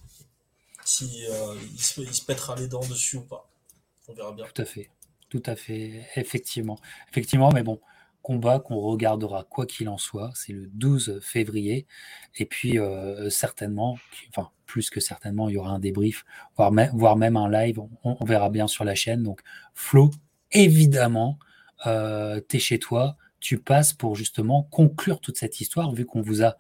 si euh, il, se, il, se, pètera les dents dessus ou pas. On verra bien. Tout à fait. Tout à fait. Effectivement. Effectivement, mais bon, combat qu'on regardera quoi qu'il en soit. C'est le 12 février. Et puis, euh, certainement, enfin, plus que certainement, il y aura un débrief, voire, même un live. On, verra bien sur la chaîne. Donc, Flo, évidemment, euh, tu es chez toi. Tu passes pour justement conclure toute cette histoire, vu qu'on vous a,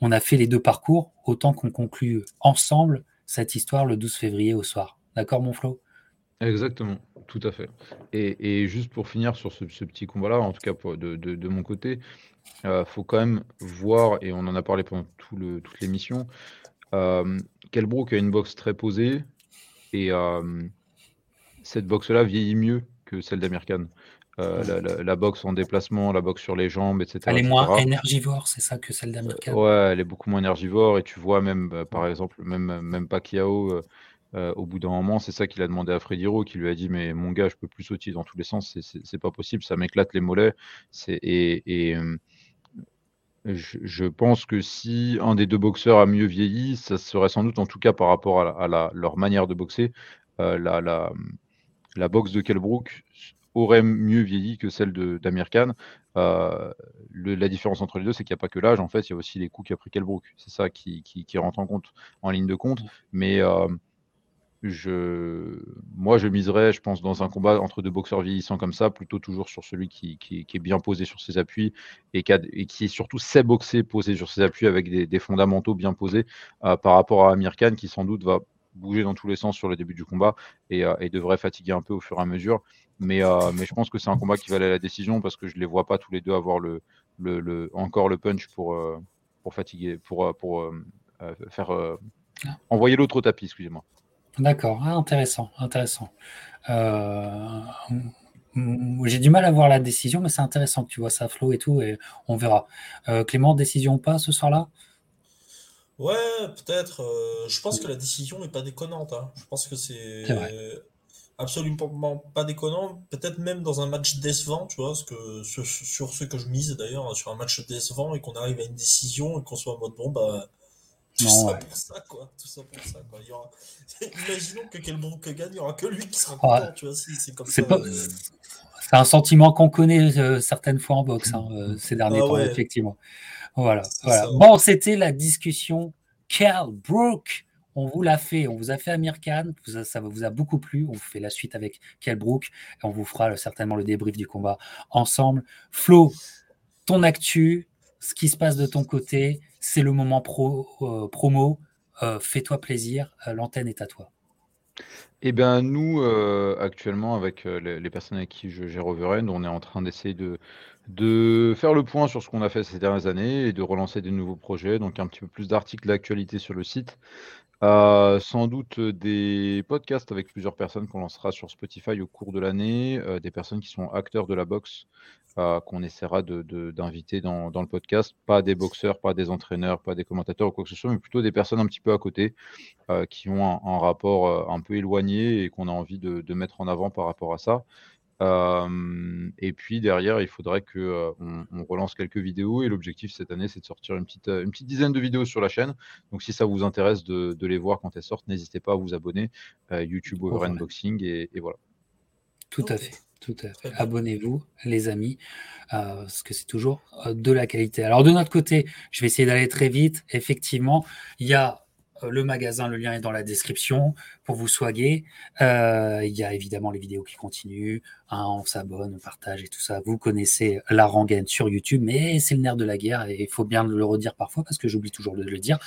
on a fait les deux parcours, autant qu'on conclue ensemble cette histoire le 12 février au soir. D'accord, mon Flo? Exactement, tout à fait. Et, juste pour finir sur ce, petit combat-là, en tout cas de, mon côté, il euh, faut quand même voir, et on en a parlé pendant tout le, toute l'émission, euh, Kelbrook a une boxe très posée, et euh, cette boxe-là vieillit mieux que celle d'American. Euh, la, boxe en déplacement, la boxe sur les jambes, etc. Elle est moins énergivore, c'est ça que celle d'American. ouais, elle est beaucoup moins énergivore, et tu vois même, bah, par exemple, même, même Pacquiao euh, au bout d'un moment, c'est ça qu'il a demandé à Freddy Rowe, qui lui a dit Mais mon gars, je peux plus sauter dans tous les sens, c'est pas possible, ça m'éclate les mollets. Et, et euh, je, pense que si un des deux boxeurs a mieux vieilli, ça serait sans doute, en tout cas par rapport à, leur manière de boxer, euh, la, la, boxe de Kelbrook aurait mieux vieilli que celle d'Amir Khan. la différence entre les deux, c'est qu'il n'y a pas que l'âge, en fait, il y a aussi les coups qu'a pris Kelbrook. C'est ça qui, qui, rentre en compte, en ligne de compte. Mais je, moi, je miserais, je pense, dans un combat entre deux boxeurs vieillissants comme ça, plutôt toujours sur celui qui, qui, est bien posé sur ses appuis et qui, et qui est surtout sait boxer posé sur ses appuis avec des, fondamentaux bien posés euh, par rapport à Amir Khan qui sans doute va bouger dans tous les sens sur le début du combat et, euh, et devrait fatiguer un peu au fur et à mesure. Mais, euh, mais je pense que c'est un combat qui valait la décision parce que je ne les vois pas tous les deux avoir le, le, le encore le punch pour, pour fatiguer, pour, pour faire ah. envoyer l'autre au tapis, excusez-moi. D'accord, ah, intéressant, intéressant. Euh, j'ai du mal à voir la décision, mais c'est intéressant que tu vois ça, Flo et tout, et on verra. Euh, Clément, décision ou pas ce soir-là? Ouais, peut-être. Euh, je pense que la décision n'est pas déconnante. Hein. Je pense que c'est. absolument pas déconnant. Peut-être même dans un match décevant, tu vois, parce que sur, sur ce que je mise d'ailleurs, sur un match décevant et qu'on arrive à une décision et qu'on soit en mode bon, bah. Tout ça pour ça, quoi. Tout ça pour ça, quoi. Il y aura... Imaginons que quel que gagne, il n'y aura que lui qui sera content, tu vois. Si, c'est comme ça. Pas... Euh, c'est un sentiment qu'on connaît euh, certaines fois en boxe hein, euh, ces derniers ah temps, effectivement. Voilà. voilà. Bon, c'était la discussion Cal Brook on vous l'a fait, on vous a fait Amir Khan, ça vous a beaucoup plu. On vous fait la suite avec Kelbrook et on vous fera certainement le débrief du combat ensemble. Flo, ton actu, ce qui se passe de ton côté, c'est le moment euh, promo. Euh, fais-toi plaisir, euh, l'antenne est à toi. Eh bien, nous, actuellement, avec les, personnes avec qui j'ai Reverend, on est en train d'essayer de, faire le point sur ce qu'on a fait ces dernières années et de relancer des nouveaux projets. Donc, un petit peu plus d'articles d'actualité sur le site. Sans doute des podcasts avec plusieurs personnes qu'on lancera sur Spotify au cours de l'année, des personnes qui sont acteurs de la boxe qu'on essaiera d'inviter dans, le podcast, pas des boxeurs, pas des entraîneurs, pas des commentateurs ou quoi que ce soit, mais plutôt des personnes un petit peu à côté qui ont un, rapport un peu éloigné et qu'on a envie de, mettre en avant par rapport à ça et puis derrière, il faudrait que on, relance quelques vidéos. Et l'objectif cette année, c'est de sortir une petite, une petite dizaine de vidéos sur la chaîne. Donc si ça vous intéresse de, les voir quand elles sortent, n'hésitez pas à vous abonner. YouTube Over Unboxing et, voilà. Tout à fait. Tout à fait. Abonnez-vous, les amis, parce que c'est toujours de la qualité. Alors de notre côté, je vais essayer d'aller très vite. Effectivement, il y a euh, le magasin, le lien est dans la description pour vous soigner. Euh, il y a évidemment les vidéos qui continuent. Hein, on s'abonne, on partage et tout ça. Vous connaissez la rengaine sur YouTube, mais c'est le nerf de la guerre et il faut bien le redire parfois parce que j'oublie toujours de le dire.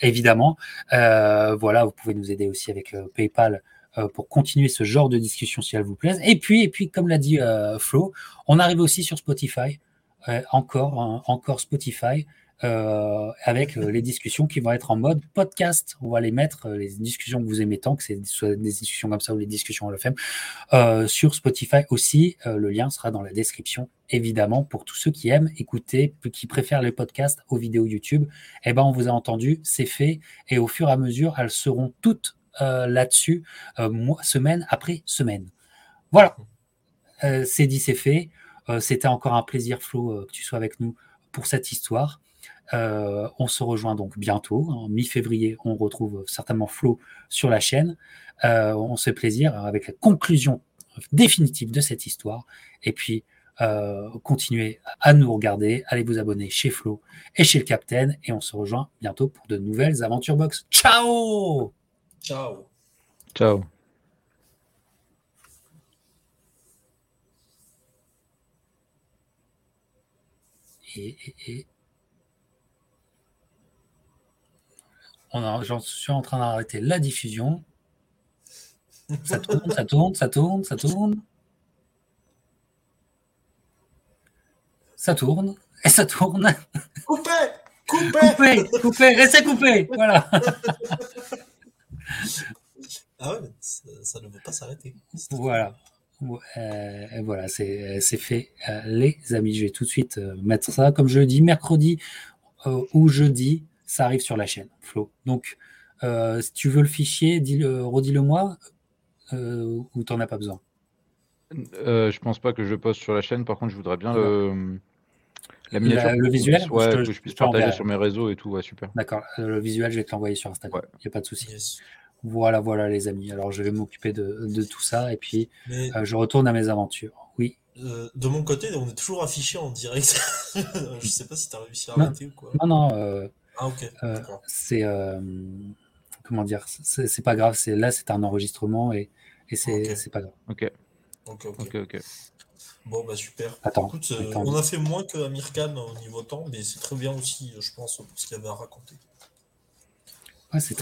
Évidemment, euh, voilà, vous pouvez nous aider aussi avec PayPal pour continuer ce genre de discussion si elle vous plaise. Et puis, comme l'a dit Flo, on arrive aussi sur Spotify. encore, hein, encore Spotify. Euh, avec euh, les discussions qui vont être en mode podcast. On va les mettre, euh, les discussions que vous aimez tant, que c'est soit des discussions comme ça ou les discussions à euh, sur Spotify aussi. le lien sera dans la description, évidemment, pour tous ceux qui aiment écouter, qui préfèrent les podcasts aux vidéos YouTube. Eh ben, on vous a entendu, c'est fait, et au fur et à mesure, elles seront toutes là-dessus, semaine après semaine. Voilà, c'est dit, c'est fait. C'était encore un plaisir, Flo, que tu sois avec nous pour cette histoire. Euh, on se rejoint donc bientôt. En mi-février, on retrouve certainement Flo sur la chaîne. Euh, on se fait plaisir avec la conclusion définitive de cette histoire. Et puis, euh, continuez à nous regarder. Allez vous abonner chez Flo et chez le Captain. Et on se rejoint bientôt pour de nouvelles aventures box. Ciao Ciao Ciao et J'en suis en train d'arrêter la diffusion. Ça tourne, ça tourne, ça tourne, ça tourne. Ça tourne et ça tourne. Coupé Coupé Coupé Coupé Restez coupé Voilà. ah ouais, ça, ne veut pas s'arrêter. Voilà. Euh, voilà, c'est fait. Euh, les amis, je vais tout de suite euh, mettre ça. Comme je le dis, mercredi ou jeudi, ça arrive sur la chaîne, Flo. Donc, euh, si tu veux le fichier, dis-le, redis-le-moi euh, ou tu n'en as pas besoin euh, Je pense pas que je poste sur la chaine. Par contre, je voudrais bien le, la miniature. le visuel ouais, que je puisse partager sur mes réseaux et tout. Ouais, super. D'accord. Euh, le visuel, je vais te l'envoyer sur Instagram. Il n'y a pas de souci. Voilà, voilà, les amis. Alors, je vais m'occuper de, tout ça et puis je retourne à mes aventures. Oui. de mon côté, on est toujours affiché en direct. je sais pas si tu as réussi à arrêter ou quoi. Non, non. Ah, ok. Euh, c'est euh, comment dire, c'est pas grave. C'est là, c'est un enregistrement et, et c'est pas grave. Ok. Ok, ok. Bon, bah super. Attends, Écoute, euh, on a fait moins que Amir Khan au niveau temps, mais c'est très bien aussi, je pense, pour ce qu'il avait à raconter. Ouais, c'est